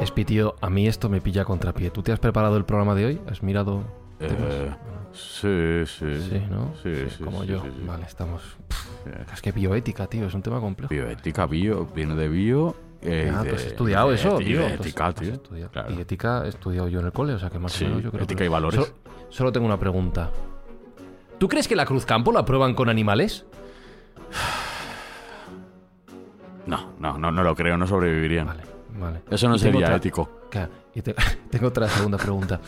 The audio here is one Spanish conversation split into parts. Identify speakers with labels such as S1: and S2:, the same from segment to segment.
S1: Espi, tío, a mí esto me pilla contrapié. ¿Tú te has preparado el programa de hoy? ¿Has mirado?
S2: Eh, sí, sí.
S1: Sí, ¿no?
S2: Sí, sí,
S1: Como
S2: sí,
S1: yo. Vale, estamos... Pff, Es que bioética, tío, es un tema complejo.
S2: Bioética, bio, viene de bio. eh,
S1: Ah,
S2: de-
S1: pues he estudiado
S2: de
S1: eso, tío.
S2: ética,
S1: has
S2: tío.
S1: estudiado.
S2: Claro.
S1: Y ética he estudiado yo en el cole, o sea que más
S2: Sí,
S1: o menos yo creo
S2: ética
S1: que-
S2: y valores.
S1: Solo, solo tengo una pregunta. ¿Tú crees que la Cruz Campo la prueban con animales?
S2: No, no, no, no lo creo, no sobrevivirían.
S1: Vale, vale.
S2: Eso no sería
S1: otra-
S2: ético.
S1: Claro, y te- tengo otra segunda pregunta.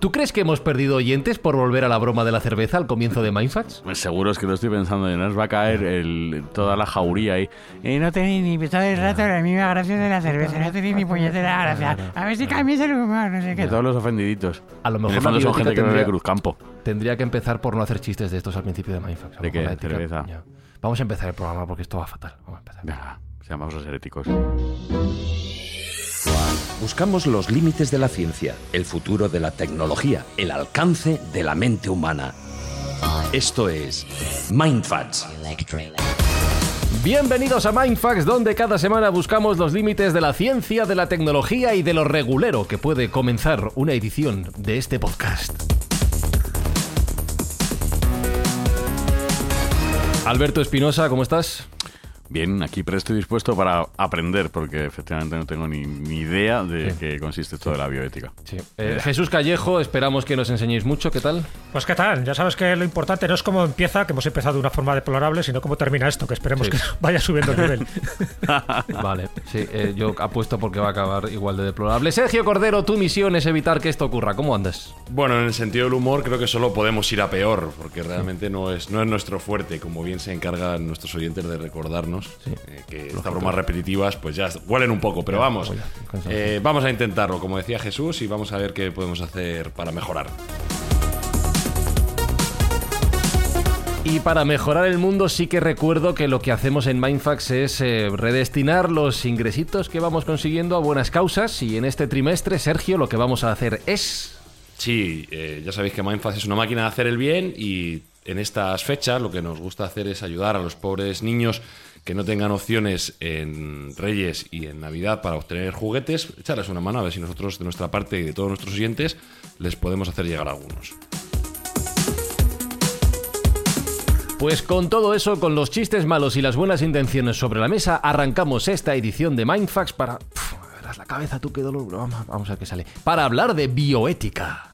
S1: ¿Tú crees que hemos perdido oyentes por volver a la broma de la cerveza al comienzo de Mindfacts?
S2: Pues Seguro es que lo estoy pensando y nos va a caer el, toda la jauría ahí.
S3: Y no tenéis ni pisado el rato la misma gracia de la cerveza, no tenéis ni puñetera gracia. A ver si cambias el humor, no sé qué.
S2: todos los ofendiditos.
S1: A lo mejor la
S2: son gente que no ve
S1: tendría-
S2: Cruzcampo.
S1: Tendría que empezar por no hacer chistes de estos al principio de Mindfacts.
S2: ¿De qué? ¿Cerveza?
S1: ya. Vamos a empezar el programa porque esto va fatal. Vamos a empezar.
S2: Venga, o sea, vamos a ser éticos.
S4: Buscamos los límites de la ciencia, el futuro de la tecnología, el alcance de la mente humana. Esto es Mindfacts.
S1: Bienvenidos a Mindfacts, donde cada semana buscamos los límites de la ciencia, de la tecnología y de lo regulero que puede comenzar una edición de este podcast. Alberto Espinosa, ¿cómo estás?
S2: Bien, aquí presto y dispuesto para aprender, porque efectivamente no tengo ni, ni idea de
S1: Sí.
S2: qué consiste esto de la bioética.
S1: Sí. Eh, Jesús Callejo, esperamos que nos enseñéis mucho. ¿Qué tal?
S5: Pues qué tal, ya sabes que lo importante no es cómo empieza, que hemos empezado de una forma deplorable, sino cómo termina esto, que esperemos
S1: Sí.
S5: que vaya subiendo el nivel.
S1: Vale, sí, eh, yo apuesto porque va a acabar igual de deplorable. Sergio Cordero, tu misión es evitar que esto ocurra. ¿Cómo andas?
S6: Bueno, en el sentido del humor creo que solo podemos ir a peor, porque realmente no es, no es nuestro fuerte, como bien se encargan nuestros oyentes de recordarnos, eh, que estas bromas repetitivas pues ya huelen un poco, pero vamos, eh, vamos a intentarlo, como decía Jesús, y vamos a ver qué podemos hacer para mejorar.
S1: Y para mejorar el mundo sí que recuerdo que lo que hacemos en Mindfax es eh, redestinar los ingresitos que vamos consiguiendo a buenas causas y en este trimestre, Sergio, lo que vamos a hacer es...
S6: Sí, eh, ya sabéis que Mindfast es una máquina de hacer el bien y en estas fechas lo que nos gusta hacer es ayudar a los pobres niños que no tengan opciones en Reyes y en Navidad para obtener juguetes, echarles una mano a ver si nosotros de nuestra parte y de todos nuestros oyentes les podemos hacer llegar algunos.
S1: Pues con todo eso, con los chistes malos y las buenas intenciones sobre la mesa, arrancamos esta edición de Mindfax para... Verás la cabeza, tú qué dolor. Vamos a ver qué sale. Para hablar de bioética.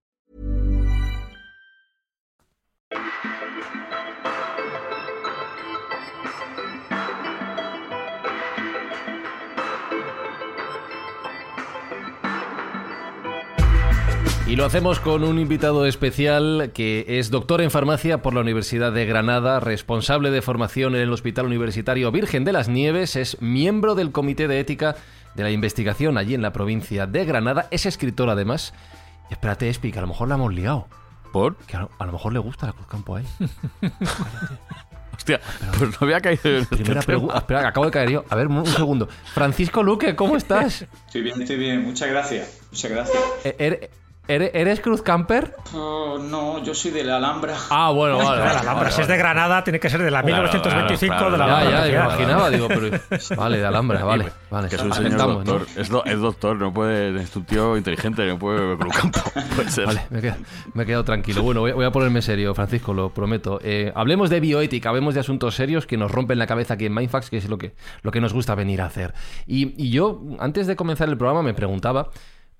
S1: Y lo hacemos con un invitado especial que es doctor en farmacia por la Universidad de Granada, responsable de formación en el Hospital Universitario Virgen de las Nieves, es miembro del Comité de Ética de la Investigación allí en la provincia de Granada, es escritor además. Y espérate, Espi, que a lo mejor la hemos liado.
S2: ¿Por?
S1: Que a lo, a lo mejor le gusta la Cruz Campo a él.
S2: Hostia, pues no había caído en este
S1: Primera
S2: tema.
S1: pregunta. Espera, que acabo de caer yo. A ver, un, un segundo. Francisco Luque, ¿cómo estás?
S7: Estoy bien, estoy bien. Muchas gracias. Muchas gracias.
S1: Eh, er- ¿Eres, eres Cruz Camper?
S7: Oh, no, yo soy de la Alhambra.
S1: Ah, bueno, vale.
S5: Alhambra,
S1: vale,
S5: si es de. Granada, tiene que ser de la
S2: Claro,
S5: 1925
S2: claro,
S5: de la
S2: claro.
S1: Ya,
S5: Alhambra.
S1: ya, me imaginaba, digo, pero... Vale, de Alhambra, vale, vale.
S2: Que es un señor
S1: Aceptamos, ¿no?
S2: doctor. Es, do- es doctor, no puede. Es un tío inteligente, no puede un campo. Puede ser.
S1: Vale, me he, quedado, me he quedado tranquilo. Bueno, voy a, voy a ponerme serio, Francisco, lo prometo. Eh, hablemos de bioética, hablemos de asuntos serios que nos rompen la cabeza aquí en Mindfax, que es lo que, lo que nos gusta venir a hacer. Y, y yo, antes de comenzar el programa, me preguntaba,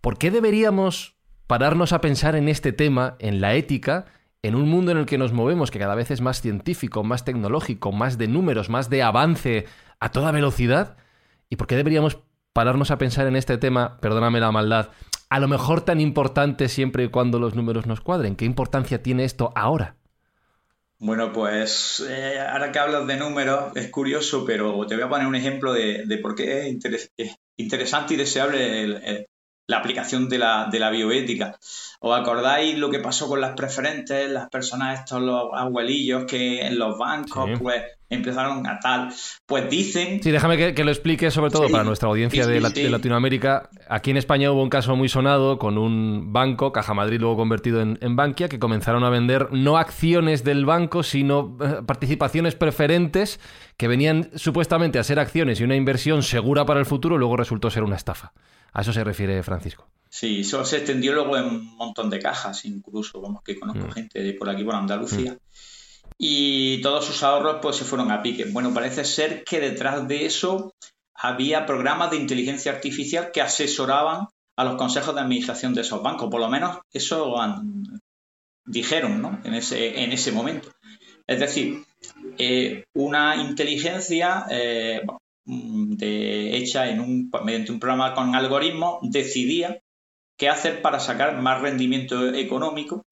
S1: ¿por qué deberíamos pararnos a pensar en este tema, en la ética, en un mundo en el que nos movemos, que cada vez es más científico, más tecnológico, más de números, más de avance a toda velocidad? ¿Y por qué deberíamos pararnos a pensar en este tema, perdóname la maldad, a lo mejor tan importante siempre y cuando los números nos cuadren? ¿Qué importancia tiene esto ahora?
S7: Bueno, pues eh, ahora que hablas de números es curioso, pero te voy a poner un ejemplo de, por qué es, interes- es interesante y deseable el- la aplicación de la, de la bioética. ¿Os acordáis lo que pasó con las preferentes, las personas, estos los abuelillos que en los bancos
S1: Sí.
S7: pues empezaron a tal? Pues dicen...
S1: Sí, déjame que, que lo explique sobre todo
S7: Sí,
S1: para nuestra audiencia
S7: sí,
S1: de,
S7: sí,
S1: la-
S7: sí.
S1: de Latinoamérica. Aquí en España hubo un caso muy sonado con un banco, Caja Madrid luego convertido en, en Bankia, que comenzaron a vender no acciones del banco, sino eh, participaciones preferentes que venían supuestamente a ser acciones y una inversión segura para el futuro, luego resultó ser una estafa. A eso se refiere Francisco.
S7: Sí, eso se extendió luego en un montón de cajas, incluso, vamos, que conozco
S1: Mm.
S7: gente de por aquí, por Andalucía. Y todos sus ahorros pues se fueron a pique. Bueno, parece ser que detrás de eso había programas de inteligencia artificial que asesoraban a los consejos de administración de esos bancos. Por lo menos eso han- dijeron, ¿no? En ese, en ese momento. Es decir, eh, una inteligencia eh, bueno, mm, de- hecha en un, mediante un programa con algoritmos decidía qué hacer para sacar más rendimiento económico,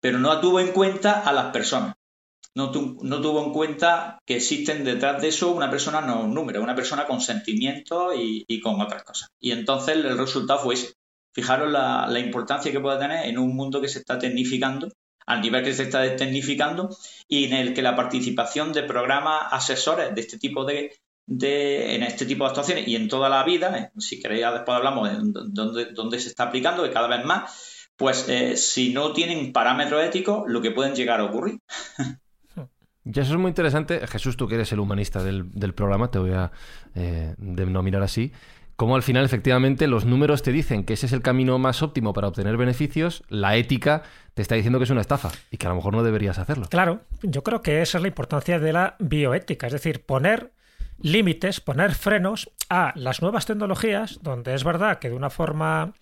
S7: pero no tuvo en cuenta a las personas. No, tu- no tuvo en cuenta que existen detrás de eso una persona, no un número, una persona con sentimientos y, y con otras cosas. Y entonces el resultado fue ese. Fijaros la, la importancia que puede tener en un mundo que se está tecnificando, al nivel que se está tecnificando, y en el que la participación de programas asesores de este tipo de, de en este tipo de actuaciones y en toda la vida, eh, si queréis ya después hablamos de dónde, dónde se está aplicando, que cada vez más, pues eh, si no tienen parámetros éticos, lo que pueden llegar a ocurrir.
S1: Y eso es muy interesante. Jesús, tú que eres el humanista del, del programa, te voy a eh, denominar así. Como al final, efectivamente, los números te dicen que ese es el camino más óptimo para obtener beneficios, la ética te está diciendo que es una estafa y que a lo mejor no deberías hacerlo.
S5: Claro, yo creo que esa es la importancia de la bioética, es decir, poner límites, poner frenos a las nuevas tecnologías, donde es verdad que de una forma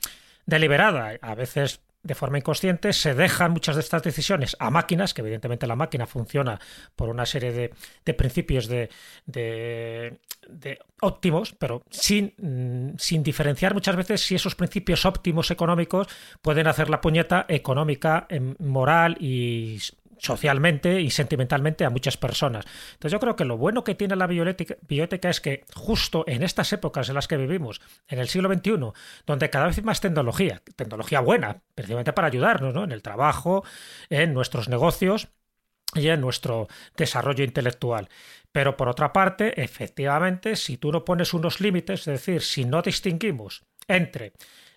S5: deliberada, a veces de forma inconsciente, se dejan muchas de estas decisiones a máquinas, que evidentemente la máquina funciona por una serie de, de principios de, de- de óptimos, pero sin, mm, sin diferenciar muchas veces si esos principios óptimos económicos pueden hacer la puñeta económica, em, moral y socialmente y sentimentalmente a muchas personas. Entonces yo creo que lo bueno que tiene la bioética es que justo en estas épocas en las que vivimos, en el siglo XXI, donde cada vez hay más tecnología, tecnología buena, precisamente para ayudarnos ¿no? en el trabajo, en nuestros negocios, y en nuestro desarrollo intelectual. Pero por otra parte, efectivamente, si tú no pones unos límites, es decir, si no distinguimos entre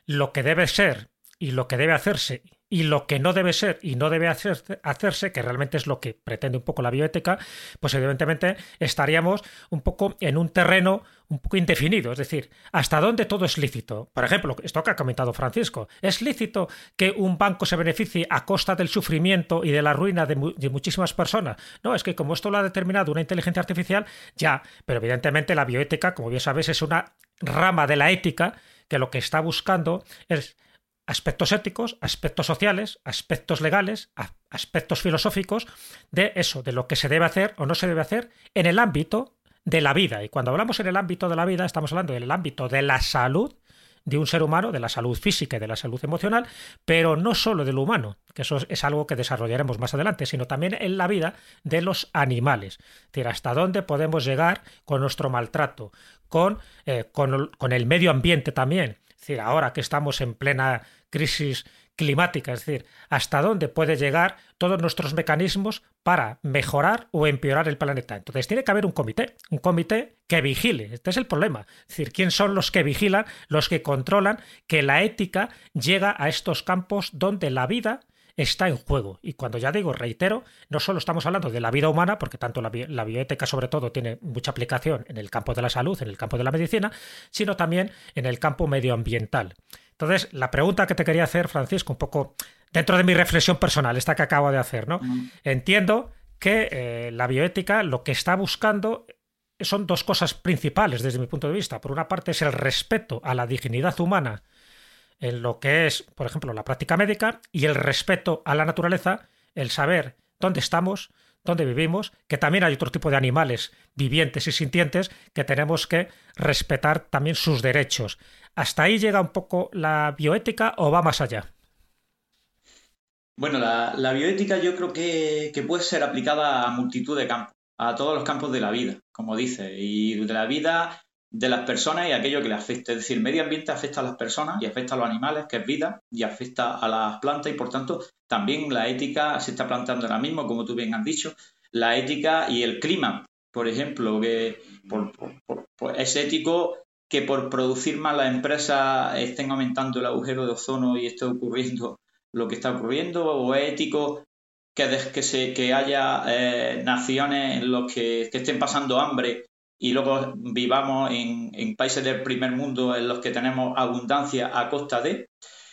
S5: lo que debe ser y lo que debe hacerse y lo que no debe ser y no debe hacerse, que realmente es lo que pretende un poco la bioética, pues evidentemente estaríamos un poco en un terreno un poco indefinido, es decir, hasta dónde todo es lícito. Por ejemplo, esto que ha comentado Francisco, ¿es lícito que un banco se beneficie a costa del sufrimiento y de la ruina de, de muchísimas personas? No, es que como esto lo ha determinado una inteligencia artificial, ya, pero evidentemente la bioética, como bien sabes, es una rama de la ética que lo que está buscando es aspectos éticos, aspectos sociales, aspectos legales, aspectos filosóficos de eso, de lo que se debe hacer o no se debe hacer en el ámbito de la vida. Y cuando hablamos en el ámbito de la vida, estamos hablando del ámbito de la salud de un ser humano, de la salud física y de la salud emocional, pero no solo de lo humano, que eso es algo que desarrollaremos más adelante, sino también en la vida de los animales. Es decir, hasta dónde podemos llegar con nuestro maltrato, con, eh, con, con el medio ambiente también. Es decir, ahora que estamos en plena crisis climática, es decir, hasta dónde puede llegar todos nuestros mecanismos para mejorar o empeorar el planeta. Entonces tiene que haber un comité, un comité que vigile. Este es el problema. Es decir, ¿quién son los que vigilan, los que controlan que la ética llega a estos campos donde la vida está en juego. Y cuando ya digo, reitero, no solo estamos hablando de la vida humana, porque tanto la, bioética sobre todo tiene mucha aplicación en el campo de la salud, en el campo de la medicina, sino también en el campo medioambiental. Entonces, la pregunta que te quería hacer, Francisco, un poco dentro de mi reflexión personal, esta que acabo de hacer, ¿no? Entiendo que eh, la bioética lo que está buscando son dos cosas principales desde mi punto de vista. Por una parte es el respeto a la dignidad humana en lo que es, por ejemplo, la práctica médica y el respeto a la naturaleza, el saber dónde estamos, dónde vivimos, que también hay otro tipo de animales vivientes y sintientes que tenemos que respetar también sus derechos. ¿Hasta ahí llega un poco la bioética o va más allá?
S7: Bueno, la, bioética yo creo que, puede ser aplicada a multitud de campos, a todos los campos de la vida, como dice, y de la vida de las personas y aquello que le afecta. Es decir, el medio ambiente afecta a las personas y afecta a los animales, que es vida, y afecta a las plantas y por tanto también la ética se está planteando ahora mismo, como tú bien has dicho, la ética y el clima, por ejemplo, que es ético que por producir más las empresas estén aumentando el agujero de ozono y esté ocurriendo lo que está ocurriendo, o es ético que, que, se, que haya eh, naciones en las que, que estén pasando hambre y luego vivamos en, países del primer mundo en los que tenemos abundancia a costa de.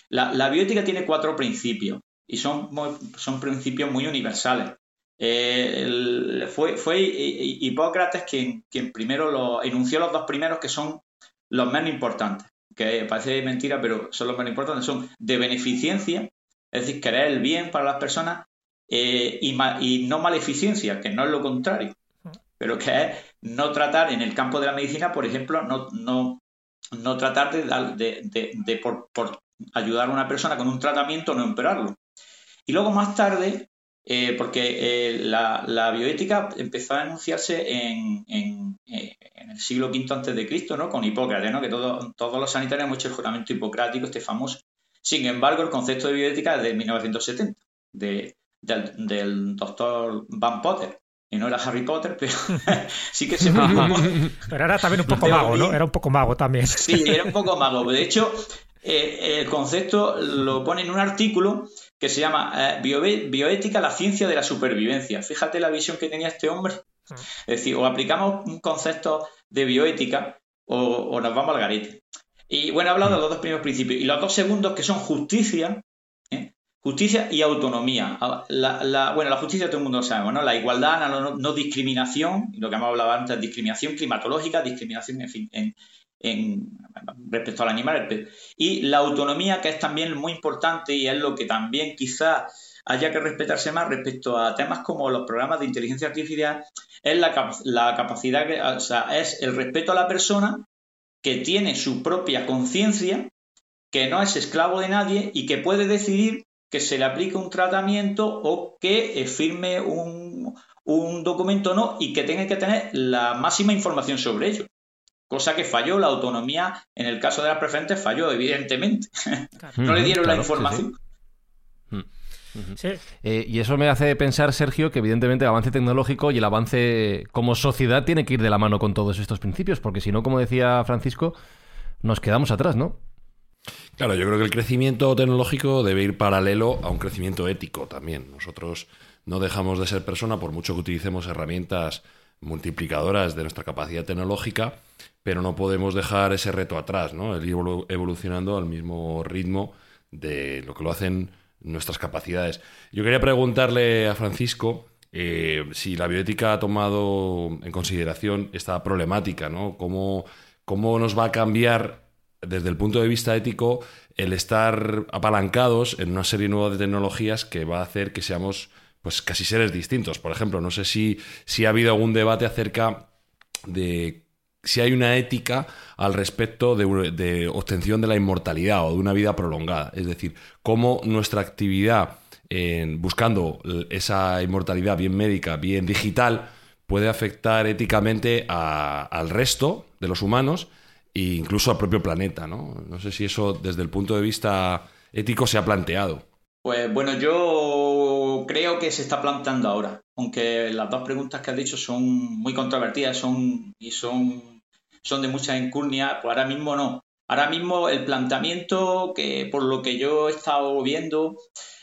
S7: La, bioética tiene cuatro principios y son, son principios muy universales. Eh, fue, fue Hipócrates quien, quien primero lo, enunció los dos primeros que son los menos importantes, que parece mentira, pero son los menos importantes, son de beneficencia, es decir, querer el bien para las personas, eh, y, y no maleficencia, que no es lo contrario pero que es no tratar en el campo de la medicina, por ejemplo, no, no, no tratar de, de, de, por, por, ayudar a una persona con un tratamiento, no empeorarlo. Y luego más tarde, eh, porque eh, la, la, bioética empezó a enunciarse en, en, eh, en, el siglo V antes de Cristo, ¿no? Con Hipócrates, ¿no? Que todo, todos los sanitarios hemos hecho el juramento hipocrático, este famoso. Sin embargo, el concepto de bioética es de 1970, de, del, del doctor Van Potter y no era Harry Potter, pero sí que se
S5: Pero era también un poco mago, ¿no? Era un poco mago también.
S7: Sí, era un poco mago. De hecho, eh, el concepto lo pone en un artículo que se llama eh, Bioética, la ciencia de la supervivencia. Fíjate la visión que tenía este hombre. Mm. Es decir, o aplicamos un concepto de bioética o, nos vamos al garete. Y bueno, he hablado de los dos primeros principios. Y los dos segundos, que son justicia, Justicia y autonomía. Ah, la, bueno, la justicia todo el mundo lo sabe, ¿no? La igualdad, la no, discriminación, lo que hemos hablado antes, discriminación climatológica, discriminación, en fin, en, respecto al animal. Y la autonomía, que es también muy importante y es lo que también quizás haya que respetarse más respecto a temas como los programas de inteligencia artificial, es la, la capacidad, que, o sea, es el respeto a la persona que tiene su propia conciencia, que no es esclavo de nadie y que puede decidir que se le aplique un tratamiento o que eh, firme un, documento no y que tenga que tener la máxima información sobre ello. Cosa que falló, la autonomía en el caso de las preferentes falló, evidentemente. no le dieron la información.
S1: Mm. Eh, y eso me hace pensar, Sergio, que evidentemente el avance tecnológico y el avance como sociedad tiene que ir de la mano con todos estos principios, porque si no, como decía Francisco, nos quedamos atrás, ¿no?
S6: Claro, yo creo que el crecimiento tecnológico debe ir paralelo a un crecimiento ético también. Nosotros no dejamos de ser persona por mucho que utilicemos herramientas multiplicadoras de nuestra capacidad tecnológica, pero no podemos dejar ese reto atrás, ¿no? El ir evolucionando al mismo ritmo de lo que lo hacen nuestras capacidades. Yo quería preguntarle a Francisco eh, si la bioética ha tomado en consideración esta problemática, ¿no? ¿Cómo, cómo nos va a cambiar desde el punto de vista ético, el estar apalancados en una serie nueva de tecnologías que va a hacer que seamos pues casi seres distintos. Por ejemplo, no sé si, si ha habido algún debate acerca de si hay una ética al respecto de, obtención de la inmortalidad o de una vida prolongada. Es decir, cómo nuestra actividad en buscando esa inmortalidad bien médica, bien digital, puede afectar éticamente al resto de los humanos e incluso al propio planeta. ¿no? no sé si eso desde el punto de vista ético se ha planteado?
S7: Pues bueno, yo creo que se está planteando ahora, aunque las dos preguntas que has dicho son muy controvertidas son, y son, son de mucha incurnia, pues ahora mismo no. Ahora mismo el planteamiento que por lo que yo he estado viendo,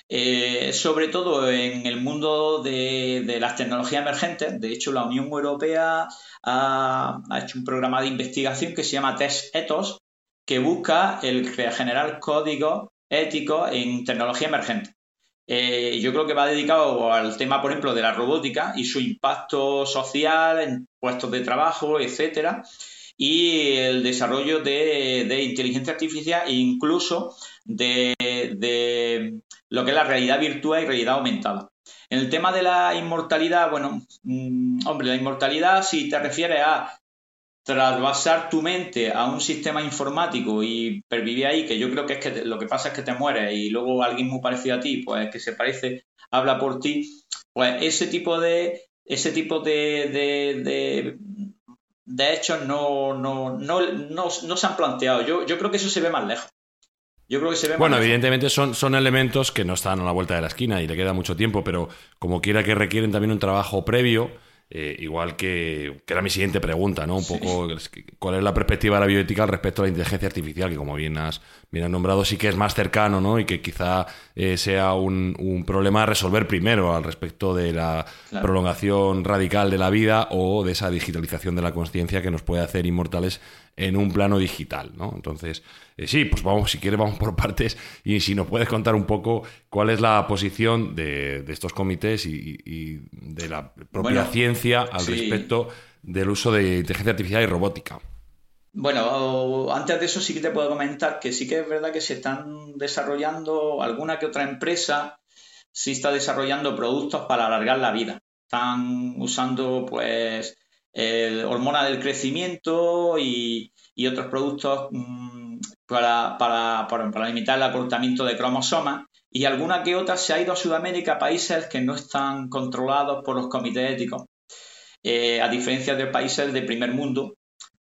S7: eh, sobre todo en el mundo de, las tecnologías emergentes, de hecho la Unión Europea ha, ha hecho un programa de investigación que se llama Test Ethos, que busca el generar códigos éticos en tecnología emergente. Eh, yo creo que va dedicado al tema, por ejemplo, de la robótica y su impacto social en puestos de trabajo, etcétera, y el desarrollo de, inteligencia artificial e incluso de, lo que es la realidad virtual y realidad aumentada. En el tema de la inmortalidad, bueno, mm, hombre, la inmortalidad, si te refieres a trasvasar tu mente a un sistema informático y pervivir ahí, que yo creo que es que lo que pasa es que te mueres y luego alguien muy parecido a ti, pues que se parece, habla por ti, pues ese tipo de ese tipo de, hechos no, no, no, no, se han planteado. Yo, yo creo que eso se ve más lejos. Yo creo que se ve
S6: bueno, evidentemente son, son elementos que no están a la vuelta de la esquina y le queda mucho tiempo, pero como quiera que requieren también un trabajo previo eh, igual que, era mi siguiente pregunta, ¿no? Un poco, ¿cuál es la perspectiva de la bioética respecto a la inteligencia artificial? Que como bien has, bien nombrado, sí que es más cercano, ¿no? Y que quizá eh, sea un, problema a resolver primero al respecto de la prolongación radical de la vida o de esa digitalización de la conciencia que nos puede hacer inmortales en un plano digital, ¿no? Entonces, eh, sí, pues vamos, si quieres, vamos por partes y si nos puedes contar un poco cuál es la posición de, estos comités y, de la propia ciencia al respecto del uso de inteligencia artificial y robótica.
S7: Bueno, antes de eso sí que te puedo comentar que sí que es verdad que se están desarrollando alguna que otra empresa, sí está desarrollando productos para alargar la vida. Están usando pues el hormona del crecimiento y, otros productos mm, para, para, para, limitar el acortamiento de cromosomas. Y alguna que otra se ha ido a Sudamérica, países que no están controlados por los comités éticos. Eh, a diferencia de países de primer mundo,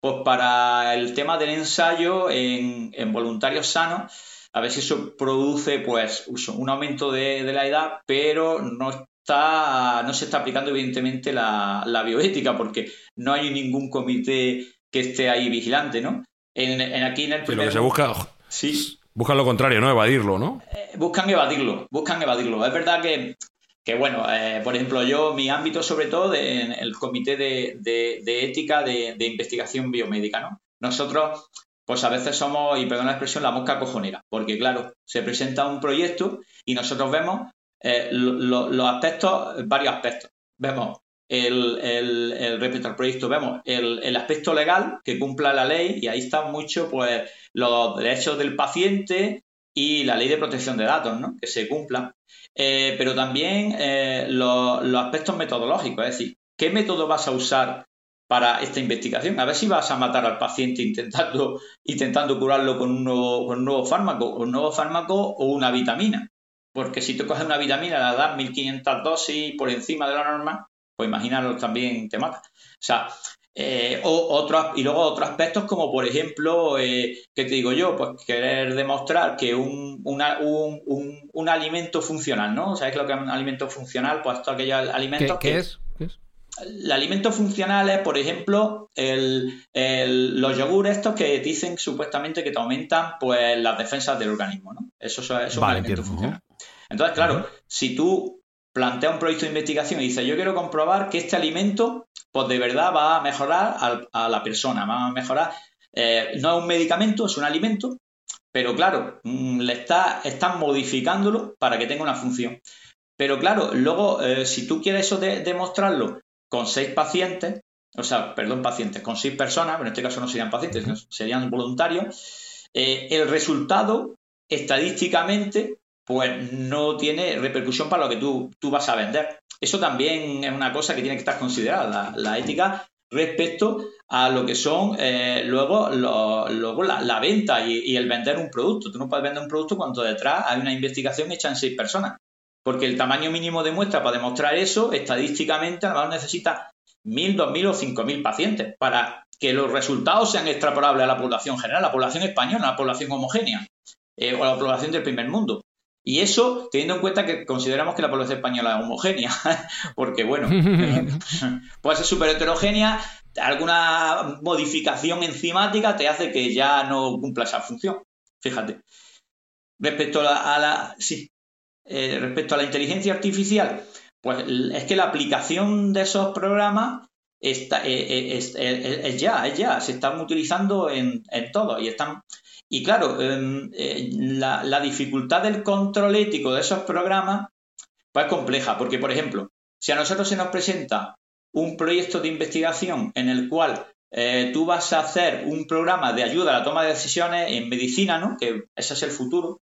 S7: pues para el tema del ensayo en, voluntarios sanos, a ver si eso produce pues un aumento de, de la edad, pero no no se está aplicando evidentemente la, bioética porque no hay ningún comité que esté ahí vigilante, ¿no? En, aquí en el
S6: primer... lo que se busca... Sí. Buscan lo contrario, ¿no? Evadirlo, ¿no?
S7: Eh, buscan evadirlo, buscan evadirlo. Es verdad que, que bueno, eh, por ejemplo, yo, mi ámbito sobre todo en el comité de, de ética de, investigación biomédica, ¿no? Nosotros, pues a veces somos, y perdón la expresión, la mosca cojonera, porque claro, se presenta un proyecto y nosotros vemos eh, los aspectos, varios aspectos. Vemos el, el, respecto al proyecto, vemos el, aspecto legal que cumpla la ley y ahí están mucho pues los derechos del paciente y la ley de protección de datos, ¿no? que se cumplan. Eh, pero también eh, los, aspectos metodológicos, es decir, ¿qué método vas a usar para esta investigación? A ver si vas a matar al paciente intentando, intentando curarlo con un nuevo, con un nuevo fármaco, un nuevo fármaco o una vitamina. Porque si tú coges una vitamina, la das 1500 dosis por encima de la norma, pues imagínalo también te mata. O sea, eh, o y luego otros aspectos como por ejemplo, eh, ¿qué te digo yo? Pues querer demostrar que un, un, alimento funcional, ¿no? ¿Sabes lo que es un alimento funcional? Pues todos aquellos alimentos
S1: ¿Qué, es?
S7: El alimento funcional es, por ejemplo, los yogures estos que dicen supuestamente que te aumentan pues las defensas del organismo, ¿no? Eso, es un alimento funcional. Entonces, claro, si tú planteas un proyecto de investigación y dices, yo quiero comprobar que este alimento, pues de verdad va a mejorar a, la persona, va a mejorar, eh, no es un medicamento, es un alimento, pero claro, mm, le está, están modificándolo para que tenga una función. Pero claro, luego, eh, si tú quieres eso de, demostrarlo con seis pacientes, o sea, perdón, pacientes, con seis personas, pero en este caso no serían pacientes, serían voluntarios, eh, el resultado estadísticamente pues no tiene repercusión para lo que tú, tú vas a vender. Eso también es una cosa que tiene que estar considerada, la, ética respecto a lo que son eh, luego, luego la, venta y, el vender un producto. Tú no puedes vender un producto cuando detrás hay una investigación hecha en seis personas. Porque el tamaño mínimo de muestra para demostrar eso, estadísticamente, a lo mejor necesita mil, dos mil o cinco mil pacientes para que los resultados sean extrapolables a la población general, la población española, la población homogénea. eh, o la población del primer mundo. Y eso teniendo en cuenta que consideramos que la población española es homogénea, porque bueno, puede ser súper heterogénea, alguna modificación enzimática te hace que ya no cumpla esa función. Fíjate. Respecto a la, sí, eh, respecto a la inteligencia artificial, pues es que la aplicación de esos programas está, eh, eh, es, ya, es ya, se están utilizando en, en todo y están y claro, em, la, la, dificultad del control ético de esos programas pues es compleja, porque por ejemplo, si a nosotros se nos presenta un proyecto de investigación en el cual eh, tú vas a hacer un programa de ayuda a la toma de decisiones en medicina, ¿no? Que ese es el futuro.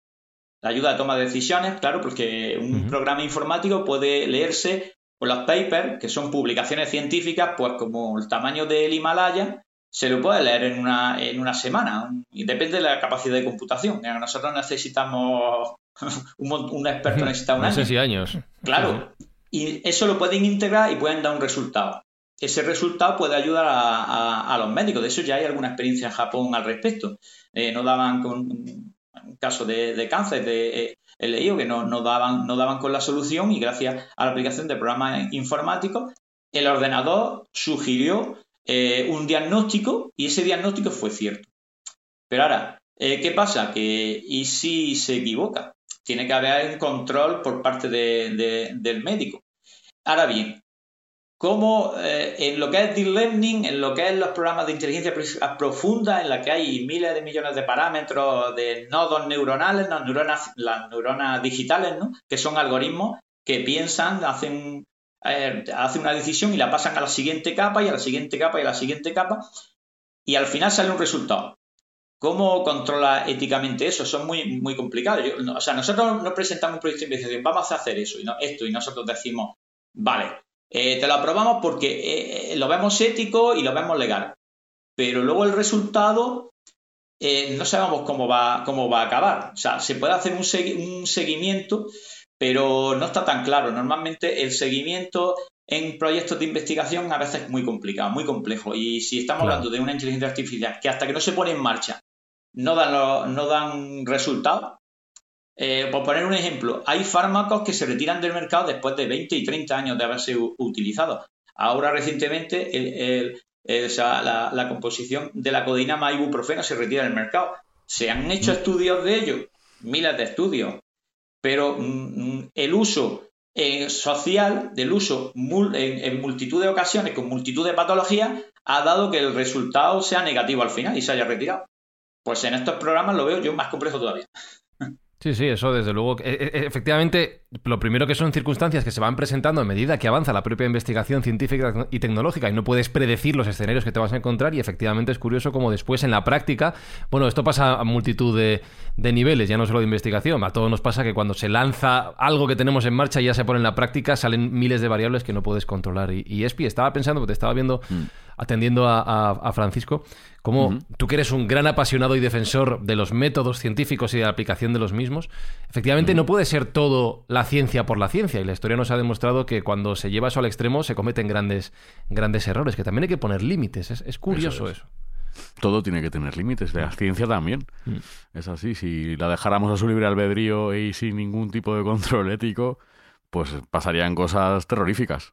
S7: La ayuda a la toma de decisiones, claro, porque un programa informático puede leerse por los papers, que son publicaciones científicas, pues como el tamaño del Himalaya, se lo puede leer en una, en una semana. Y depende de la capacidad de computación. Nosotros necesitamos un, experto necesita un
S1: año. No sé si años.
S7: Claro. Y eso lo pueden integrar y pueden dar un resultado. Ese resultado puede ayudar a, los médicos. De eso ya hay alguna experiencia en Japón al respecto. Eh, no daban con un caso de, cáncer, de, eh, he leído que no, no, daban, no daban con la solución y gracias a la aplicación de programas informáticos, el ordenador sugirió eh, un diagnóstico y ese diagnóstico fue cierto. Pero ahora, ¿qué pasa? Que ¿y si se equivoca? tiene que haber un control por parte del médico. Ahora bien, como eh, en lo que es deep learning, en lo que es los programas de inteligencia profunda, en la que hay miles de millones de parámetros de nodos neuronales, las neuronas, las neuronas digitales, ¿no? que son algoritmos que piensan, hacen, eh, hacen una decisión y la pasan a la siguiente capa y a la siguiente capa y a la siguiente capa, y al final sale un resultado. ¿Cómo controla éticamente eso? Son muy, muy complicados. o sea, nosotros nos presentamos un proyecto de investigación, vamos a hacer eso y no, esto, y nosotros decimos, vale, eh, te lo aprobamos porque eh, eh, lo vemos ético y lo vemos legal. Pero luego el resultado no sabemos cómo va, cómo va a acabar. O sea, se puede hacer un seguimiento, pero no está tan claro. Normalmente el seguimiento en proyectos de investigación a veces es muy complicado, muy complejo. Y si estamos hablando de una inteligencia artificial que hasta que no se pone en marcha no dan, no dan resultados. Eh, por poner un ejemplo, hay fármacos que se retiran del mercado después de 20 y 30 años de haberse utilizado. Ahora recientemente la, composición de la codina más ibuprofeno se retira del mercado. Se han hecho mm. estudios de ello, miles de estudios, pero mm, mm, el uso eh, social del uso en, multitud de ocasiones con multitud de patologías ha dado que el resultado sea negativo al final y se haya retirado. Pues en estos programas lo veo yo más complejo todavía.
S1: Sí, sí, eso desde luego. E, e, efectivamente, lo primero que son circunstancias que se van presentando a medida que avanza la propia investigación científica y tecnológica y no puedes predecir los escenarios que te vas a encontrar y efectivamente es curioso como después en la práctica, bueno, esto pasa a multitud de, niveles, ya no solo de investigación, a todos nos pasa que cuando se lanza algo que tenemos en marcha y ya se pone en la práctica, salen miles de variables que no puedes controlar. Y, Espi, estaba pensando, te estaba viendo, mm. Atendiendo a Francisco, como tú que eres un gran apasionado y defensor de los métodos científicos y de la aplicación de los mismos, efectivamente no puede ser todo la ciencia por la ciencia. Y la historia nos ha demostrado que cuando se lleva eso al extremo se cometen grandes, grandes errores, que también hay que poner límites. Es, curioso eso,
S2: Todo tiene que tener límites, la ciencia también. Mm. Es así, si la dejáramos a su libre albedrío y sin ningún tipo de control ético, pues pasarían cosas terroríficas.